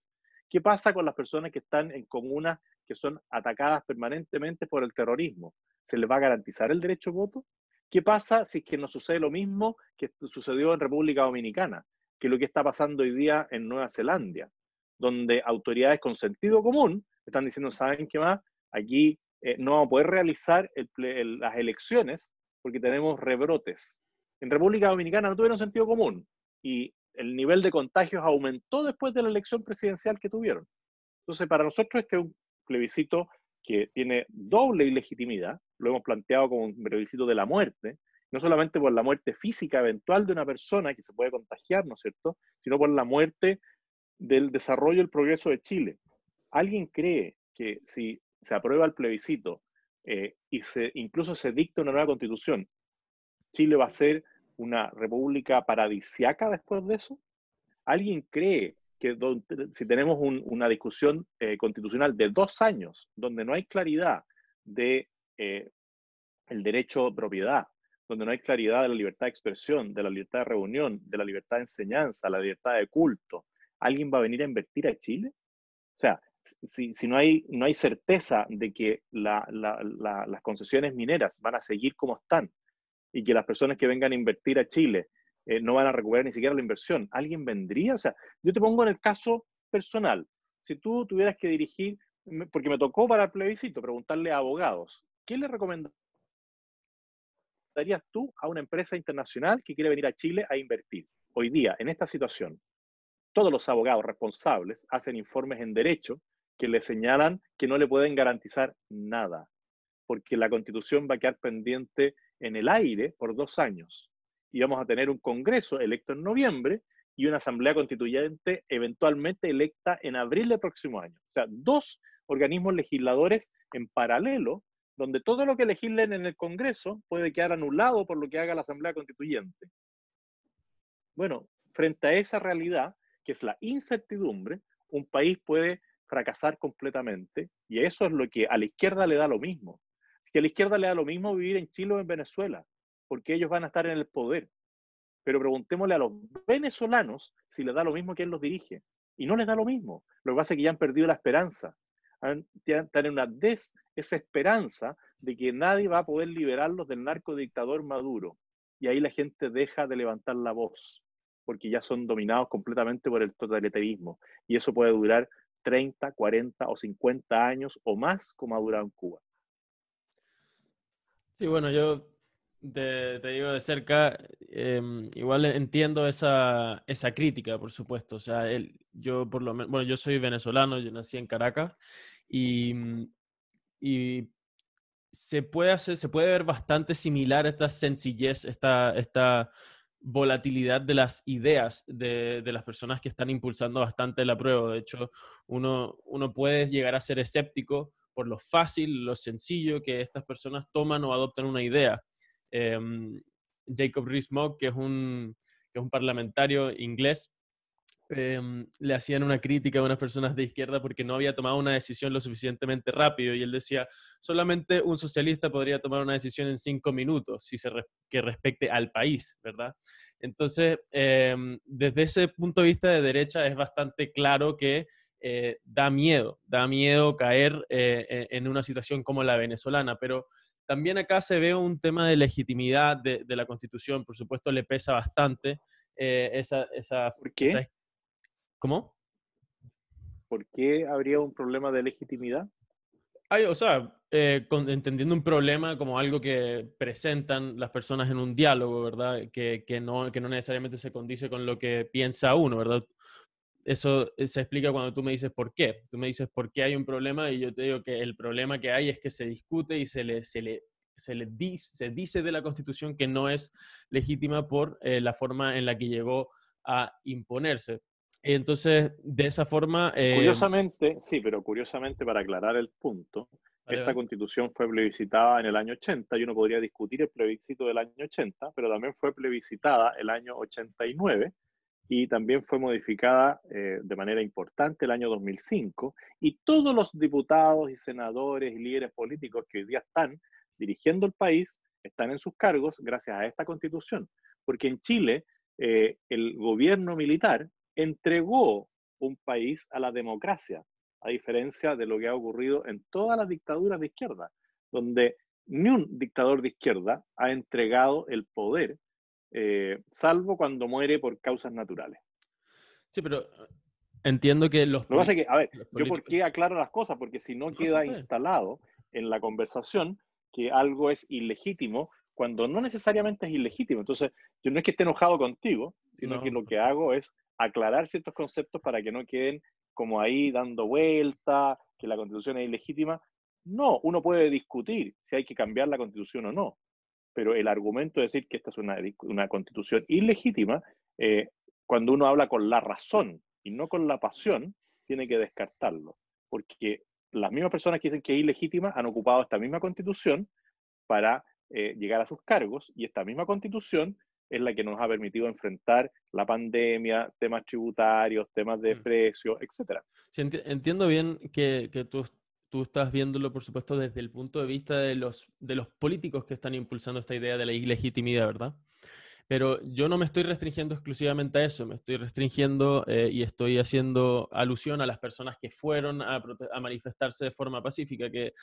¿Qué pasa con las personas que están en comunas que son atacadas permanentemente por el terrorismo? ¿Se les va a garantizar el derecho a voto? ¿Qué pasa si es que no sucede lo mismo que sucedió en República Dominicana, que lo que está pasando hoy día en Nueva Zelanda, donde autoridades con sentido común están diciendo, ¿saben qué más? Aquí eh, no vamos a poder realizar las elecciones porque tenemos rebrotes. En República Dominicana no tuvieron sentido común y el nivel de contagios aumentó después de la elección presidencial que tuvieron. Entonces, para nosotros este es un plebiscito que tiene doble ilegitimidad, lo hemos planteado como un plebiscito de la muerte, no solamente por la muerte física eventual de una persona que se puede contagiar, ¿no es cierto?, sino por la muerte del desarrollo y el progreso de Chile. ¿Alguien cree que si se aprueba el plebiscito eh, y se, incluso se dicta una nueva constitución, ¿Chile va a ser una república paradisiaca después de eso? ¿Alguien cree que si tenemos una discusión eh, constitucional de dos años, donde no hay claridad de eh, el derecho a propiedad, donde no hay claridad de la libertad de expresión, de la libertad de reunión, de la libertad de enseñanza, la libertad de culto, ¿alguien va a venir a invertir a Chile? O sea, si, no, hay, no hay certeza de que las concesiones mineras van a seguir como están y que las personas que vengan a invertir a Chile eh, no van a recuperar ni siquiera la inversión, ¿alguien vendría? O sea, yo te pongo en el caso personal. Si tú tuvieras que dirigir, porque me tocó para el plebiscito preguntarle a abogados, ¿qué le recomendarías tú a una empresa internacional que quiere venir a Chile a invertir hoy día en esta situación? Todos los abogados responsables hacen informes en derecho que le señalan que no le pueden garantizar nada, porque la constitución va a quedar pendiente en el aire por dos años. Y vamos a tener un Congreso electo en noviembre y una Asamblea Constituyente eventualmente electa en abril del próximo año. O sea, dos organismos legisladores en paralelo, donde todo lo que legislen en el Congreso puede quedar anulado por lo que haga la Asamblea Constituyente. Bueno, frente a esa realidad, que es la incertidumbre, un país puede fracasar completamente, y eso es lo que a la izquierda le da lo mismo. Que a la izquierda le da lo mismo vivir en Chile o en Venezuela, porque ellos van a estar en el poder. Pero preguntémosle a los venezolanos si les da lo mismo que él los dirige. Y no les da lo mismo. Lo que pasa es que ya han perdido la esperanza. Están en una desesperanza de que nadie va a poder liberarlos del narcodictador Maduro. Y ahí la gente deja de levantar la voz. porque ya son dominados completamente por el totalitarismo. Y eso puede durar 30, 40 o 50 años o más como ha durado en Cuba. Sí, bueno, yo te, digo de cerca, em, igual entiendo esa, esa, crítica, por supuesto. O sea, yo por lo menos, bueno, yo soy venezolano, yo nací en Caracas y, y se puede hacer, se puede ver bastante similar esta sencillez, esta, esta volatilidad de las ideas de, de, las personas que están impulsando bastante la prueba. De hecho, uno, uno puede llegar a ser escéptico por lo fácil, lo sencillo que estas personas toman o adoptan una idea. Em, Jacob Rees-Mogg, que, es un, que es un parlamentario inglés, em, le hacían una crítica a unas personas de izquierda porque no había tomado una decisión lo suficientemente rápido y él decía, solamente un socialista podría tomar una decisión en cinco minutos si se que respecte al país, ¿verdad? Entonces, em, desde ese punto de vista de derecha es bastante claro que eh, da miedo, da miedo caer eh, e, en una situación como la venezolana, pero también acá se ve un tema de legitimidad de, la Constitución, por supuesto le pesa bastante eh, esa, esa... ¿Por qué? ¿Cómo? ¿Por qué habría un problema de legitimidad? Ay, o sea, entendiendo un problema como algo que presentan las personas en un diálogo, ¿verdad? Que, que, no, que no necesariamente se condice con lo que piensa uno, ¿verdad? Eso eh, se explica cuando tú me dices por qué. Tú me dices por qué hay un problema y yo te digo que el problema que hay es que se discute y se le, se le, se le dice, se dice de la Constitución que no es legítima por eh, la forma en la que llegó a imponerse. Entonces, de esa forma... Eh, curiosamente, sí, pero curiosamente para aclarar el punto, esta constitución fue plebiscitada en el año 80 y uno podría discutir el plebiscito del año 80, pero también fue plebiscitada el año 89 y también fue modificada eh, de manera importante el año 2005 y todos los diputados y senadores y líderes políticos que hoy día están dirigiendo el país están en sus cargos gracias a esta constitución, porque en Chile eh, el gobierno militar entregó un país a la democracia, a diferencia de lo que ha ocurrido en todas las dictaduras de izquierda, donde ni un dictador de izquierda ha entregado el poder eh, salvo cuando muere por causas naturales. Sí, pero eh, entiendo que los... Lo que pasa es que, a ver, yo por qué aclaro las cosas, porque si no, queda instalado en la conversación que algo es ilegítimo cuando no necesariamente es ilegítimo. Entonces, yo no es que esté enojado contigo, sino que lo que hago es aclarar ciertos conceptos para que no queden como ahí dando vuelta, que la constitución es ilegítima. No, uno puede discutir si hay que cambiar la constitución o no, pero el argumento de decir que esta es una, una constitución ilegítima, eh, cuando uno habla con la razón y no con la pasión, tiene que descartarlo, porque las mismas personas que dicen que es ilegítima han ocupado esta misma constitución para eh, llegar a sus cargos y esta misma constitución es la que nos ha permitido enfrentar la pandemia, temas tributarios, temas de mm. precios, etc. entiendo bien que, que tú tú estás viéndolo, por supuesto, desde el punto de vista de los, de los políticos que están impulsando esta idea de la ilegitimidad, ¿verdad? Pero yo no me estoy restringiendo exclusivamente a eso, me estoy restringiendo eh, y estoy haciendo alusión a las personas que fueron a, manifestarse de forma pacífica. Que,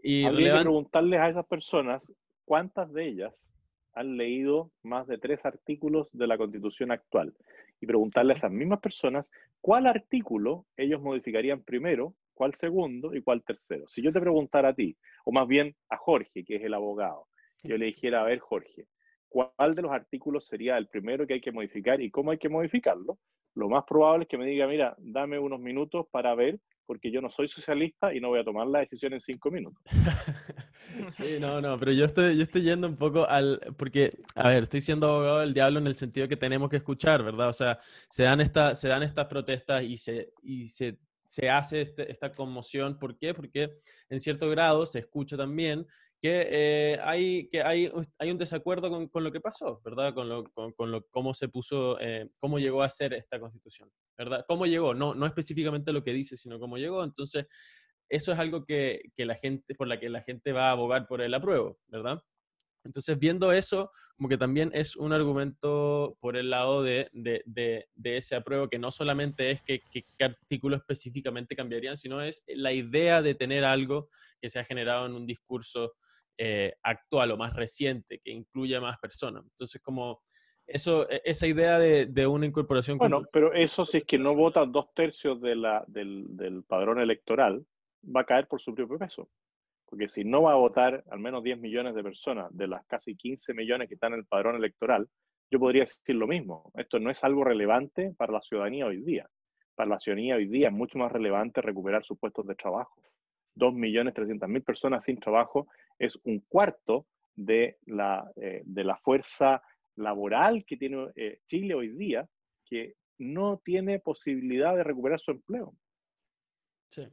y Habría que preguntarles a esas personas cuántas de ellas han leído más de tres artículos de la constitución actual y preguntarle a esas mismas personas cuál artículo ellos modificarían primero cuál segundo y cuál tercero. Si yo te preguntara a ti, o más bien a Jorge, que es el abogado, yo le dijera, a ver, Jorge, ¿cuál de los artículos sería el primero que hay que modificar y cómo hay que modificarlo? Lo más probable es que me diga, mira, dame unos minutos para ver, porque yo no soy socialista y no voy a tomar la decisión en cinco minutos. sí, no, no, pero yo estoy, yo estoy yendo un poco al, porque, a ver, estoy siendo abogado del diablo en el sentido que tenemos que escuchar, ¿verdad? O sea, se dan, esta, se dan estas protestas y se, y se se hace este, esta conmoción. ¿Por qué? Porque en cierto grado se escucha también que, eh, hay, que hay, hay un desacuerdo con, con, lo que pasó, ¿verdad? Con, lo, con, lo, cómo se puso, eh, cómo llegó a ser esta constitución, ¿verdad? ¿Cómo llegó? No, no específicamente lo que dice, sino cómo llegó. Entonces, eso es algo que, que la gente, por la que la gente va a abogar por el apruebo, ¿verdad? Entonces, viendo eso, como que también es un argumento por el lado de, ese apruebo, que no solamente es que, qué artículos específicamente cambiarían, sino es la idea de tener algo que se ha generado en un discurso eh, actual o más reciente, que incluya más personas. Entonces, como eso, e, esa idea de, una incorporación... Bueno, pero eso si es que no votan dos tercios del padrón electoral, va a caer por su propio peso. Porque si no va a votar al menos 10 millones de personas de las casi 15 millones que están en el padrón electoral, yo podría decir lo mismo. Esto no es algo relevante para la ciudadanía hoy día. Para la ciudadanía hoy día es mucho más relevante recuperar sus puestos de trabajo. 2.300.000 personas sin trabajo es un cuarto de la, eh, de la fuerza laboral que tiene eh, Chile hoy día, que no tiene posibilidad de recuperar su empleo. Sí,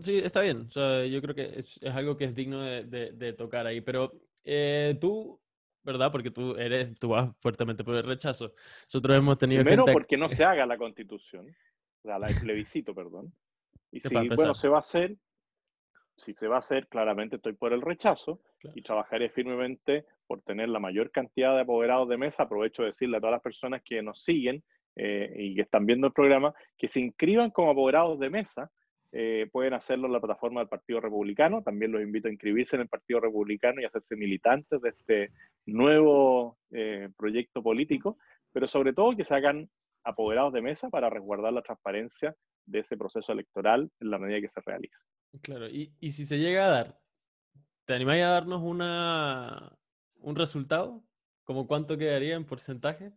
sí está bien. yo creo que es, algo que es digno de, tocar ahí. Pero eh, tú, ¿verdad? Porque tú eres, tú vas fuertemente por el rechazo. Nosotros hemos tenido Primero porque no se haga la constitución, o sea, el plebiscito, perdón. Y si, bueno, se va a hacer, si se va a hacer, claramente estoy por el rechazo y trabajaré firmemente por tener la mayor cantidad de apoderados de mesa. Aprovecho de decirle a todas las personas que nos siguen eh, y que están viendo el programa que se inscriban como apoderados de mesa eh, pueden hacerlo en la plataforma del Partido Republicano. También los invito a inscribirse en el Partido Republicano y hacerse militantes de este nuevo eh, proyecto político, pero sobre todo que se hagan apoderados de mesa para resguardar la transparencia de ese proceso electoral en la medida que se realice. Claro, y, y si se llega a dar, ¿te animáis a darnos una, un resultado? ¿Cómo cuánto quedaría en porcentaje?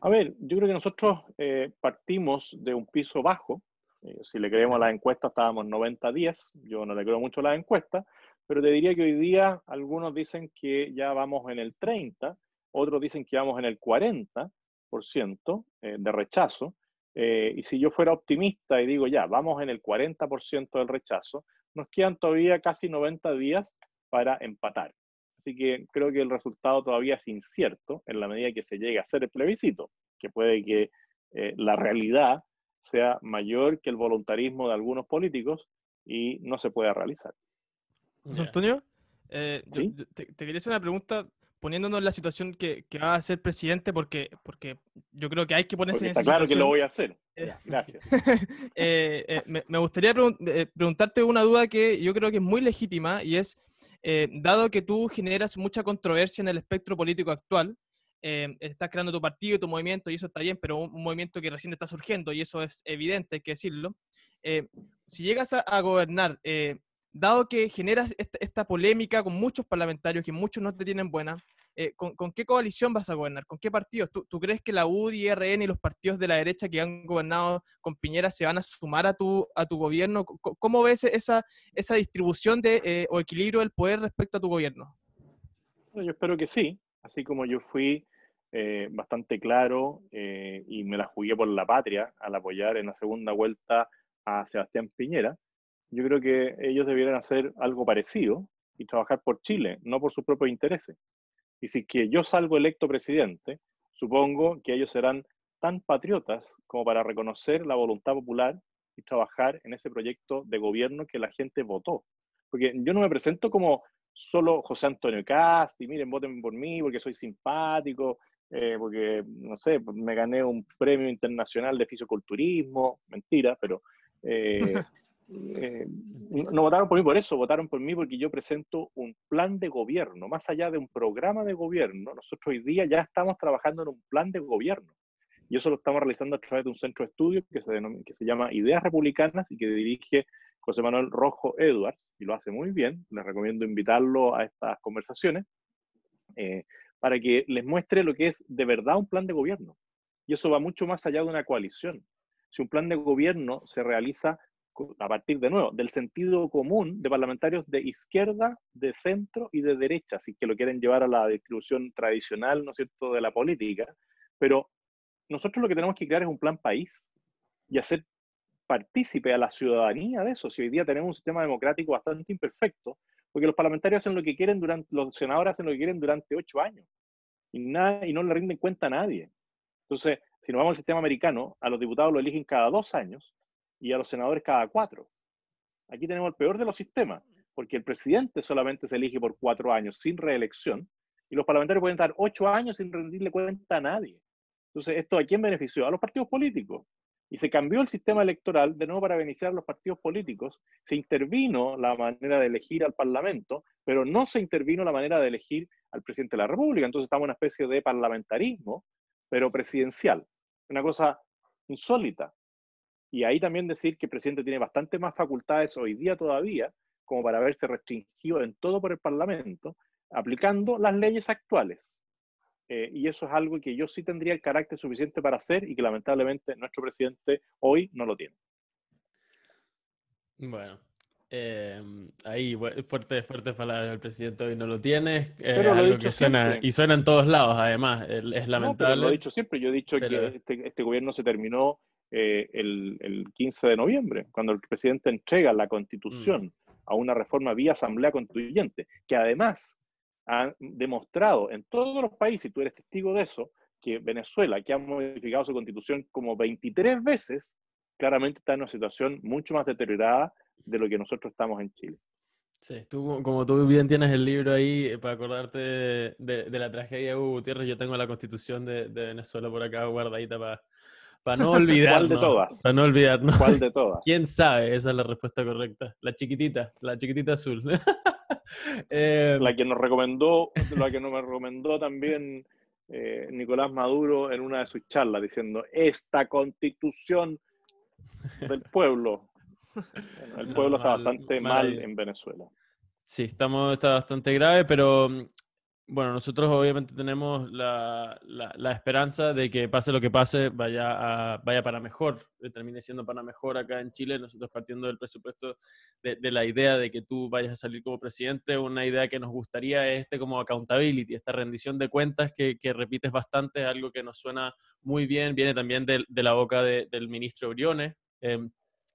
A ver, yo creo que nosotros eh, partimos de un piso bajo, si le creemos a las encuestas, estábamos 90-10. Yo no le creo mucho a las encuestas, pero te diría que hoy día algunos dicen que ya vamos en el 30, otros dicen que vamos en el 40% eh, de rechazo. Eh, y si yo fuera optimista y digo ya, vamos en el 40% del rechazo, nos quedan todavía casi 90 días para empatar. Así que creo que el resultado todavía es incierto en la medida que se llegue a hacer el plebiscito, que puede que la realidad sea mayor que el voluntarismo de algunos políticos y no se pueda realizar. José Antonio, eh, te, quería hacer una pregunta poniéndonos en la situación que, va a ser presidente, porque, porque yo creo que hay que ponerse en esa está claro que lo voy a hacer. Eh, gracias. Eh, me, me, gustaría preguntarte una duda que yo creo que es muy legítima y es, dado que tú generas mucha controversia en el espectro político actual, eh, estás creando tu partido y tu movimiento y eso está bien, pero un, movimiento que recién está surgiendo y eso es evidente, hay que decirlo. Eh, si llegas a, gobernar, eh, dado que generas esta, polémica con muchos parlamentarios que muchos no te tienen buena, ¿con, qué coalición vas a gobernar? ¿Con qué partidos? ¿Tú, crees que la UDI, RN y los partidos de la derecha que han gobernado con Piñera se van a sumar a tu, a tu gobierno? ¿Cómo, ves esa, esa distribución de, o equilibrio del poder respecto a tu gobierno? Yo espero que sí así como yo fui eh, bastante claro eh, y me la jugué por la patria al apoyar en la segunda vuelta a Sebastián Piñera, yo creo que ellos debieran hacer algo parecido y trabajar por Chile, no por sus propios intereses. Y si que yo salgo electo presidente, supongo que ellos serán tan patriotas como para reconocer la voluntad popular y trabajar en ese proyecto de gobierno que la gente votó. Porque yo no me presento como solo José Antonio Cast, y miren, voten por mí porque soy simpático, eh, porque, no sé, me gané un premio internacional de fisiculturismo, mentira, pero eh, eh, no votaron por mí por eso, votaron por mí porque yo presento un plan de gobierno, más allá de un programa de gobierno, nosotros hoy día ya estamos trabajando en un plan de gobierno. Y eso lo estamos realizando a través de un centro de estudio que se, que se llama Ideas Republicanas y que dirige José Manuel Rojo Edwards, y lo hace muy bien, les recomiendo invitarlo a estas conversaciones, eh, para que les muestre lo que es de verdad un plan de gobierno. Y eso va mucho más allá de una coalición. Si un plan de gobierno se realiza a partir de nuevo del sentido común de parlamentarios de izquierda, de centro y de derecha, si que lo quieren llevar a la distribución tradicional, ¿no es cierto?, de la política. Pero nosotros lo que tenemos que crear es un plan país y hacer partícipe a la ciudadanía de eso. Si hoy día tenemos un sistema democrático bastante imperfecto, porque los parlamentarios hacen lo que quieren durante, los senadores hacen lo que quieren durante ocho años y, nada, y no le rinden cuenta a nadie. Entonces, si nos vamos al sistema americano, a los diputados lo eligen cada dos años y a los senadores cada cuatro. Aquí tenemos el peor de los sistemas, porque el presidente solamente se elige por cuatro años sin reelección y los parlamentarios pueden estar ocho años sin rendirle cuenta a nadie. Entonces, ¿esto a quién benefició? A los partidos políticos. Y se cambió el sistema electoral de nuevo para beneficiar a los partidos políticos. Se intervino la manera de elegir al Parlamento, pero no se intervino la manera de elegir al presidente de la República. Entonces estamos en una especie de parlamentarismo, pero presidencial. Una cosa insólita. Y ahí también decir que el presidente tiene bastante más facultades hoy día todavía, como para verse restringido en todo por el Parlamento, aplicando las leyes actuales. Eh, y eso es algo que yo sí tendría el carácter suficiente para hacer y que lamentablemente nuestro presidente hoy no lo tiene. Bueno, eh, ahí fuerte, fuerte palabras, el presidente hoy no lo tiene, Pero lo algo que suena, y suena en todos lados además, es lamentable. lo he dicho siempre, yo he dicho que este, este, gobierno se terminó eh, el, el, 15 de noviembre, cuando el presidente entrega la constitución mm. a una reforma vía asamblea constituyente, que además han demostrado en todos los países, y tú eres testigo de eso, que Venezuela, que ha modificado su constitución como 23 veces, claramente está en una situación mucho más deteriorada de lo que nosotros estamos en Chile. Sí, tú, como tú bien tienes el libro ahí, eh, para acordarte de, la tragedia de Hugo Gutiérrez, yo tengo la constitución de, Venezuela por acá guardadita para, para no olvidar. ¿Cuál de todas? Para no olvidarnos. ¿Cuál de todas? ¿Quién sabe? Esa es la respuesta correcta. La chiquitita, la chiquitita azul. Eh, la que nos recomendó, la que nos recomendó también eh, Nicolás Maduro en una de sus charlas, diciendo, esta constitución del pueblo. el pueblo está bastante mal, en Venezuela. Sí, estamos, está bastante grave, pero bueno, nosotros obviamente tenemos la, la, esperanza de que pase lo que pase, vaya, vaya para mejor, eh, termine siendo para mejor acá en Chile. Nosotros partiendo del presupuesto de, de, la idea de que tú vayas a salir como presidente, una idea que nos gustaría es este como accountability, esta rendición de cuentas que, que repites bastante, algo que nos suena muy bien, viene también de, de la boca del ministro Briones. Em,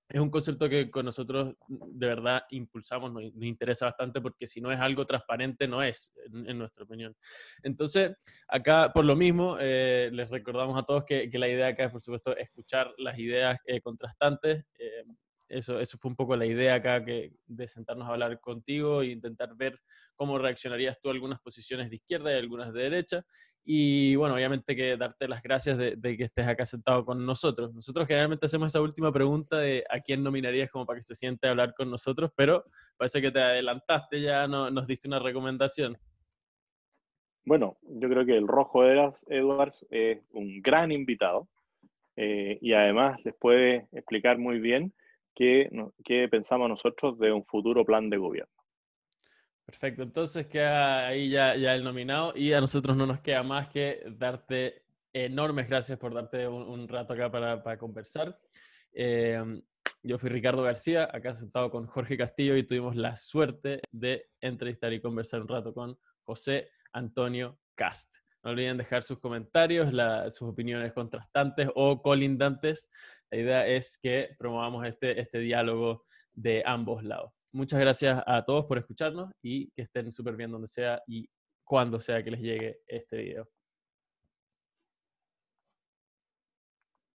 es un concepto que con nosotros de verdad impulsamos, nos, interesa bastante porque si no es algo transparente, no es, en, nuestra opinión. Entonces, acá por lo mismo, eh, les recordamos a todos que, la idea acá es, por supuesto, escuchar las ideas eh, contrastantes. Eh, eso, eso fue un poco la idea acá que, de sentarnos a hablar contigo e intentar ver cómo reaccionarías tú a algunas posiciones de izquierda y algunas de derecha y bueno, obviamente que darte las gracias de, que estés acá sentado con nosotros. Nosotros generalmente hacemos esa última pregunta de a quién nominarías como para que se siente a hablar con nosotros, pero parece que te adelantaste, ya no, nos diste una recomendación. Bueno, yo creo que el Rojo Edwards, Edwards es un gran invitado eh, y además les puede explicar muy bien qué pensamos nosotros de un futuro plan de gobierno. Perfecto, entonces queda ahí ya, el nominado y a nosotros no nos queda más que darte enormes gracias por darte un, rato acá para, conversar. Em, yo fui Ricardo García, acá sentado con Jorge Castillo y tuvimos la suerte de entrevistar y conversar un rato con José Antonio Cast. No olviden dejar sus comentarios, sus opiniones contrastantes o colindantes. La idea es que promovamos este, este diálogo de ambos lados. Muchas gracias a todos por escucharnos y que estén súper bien donde sea y cuando sea que les llegue este video.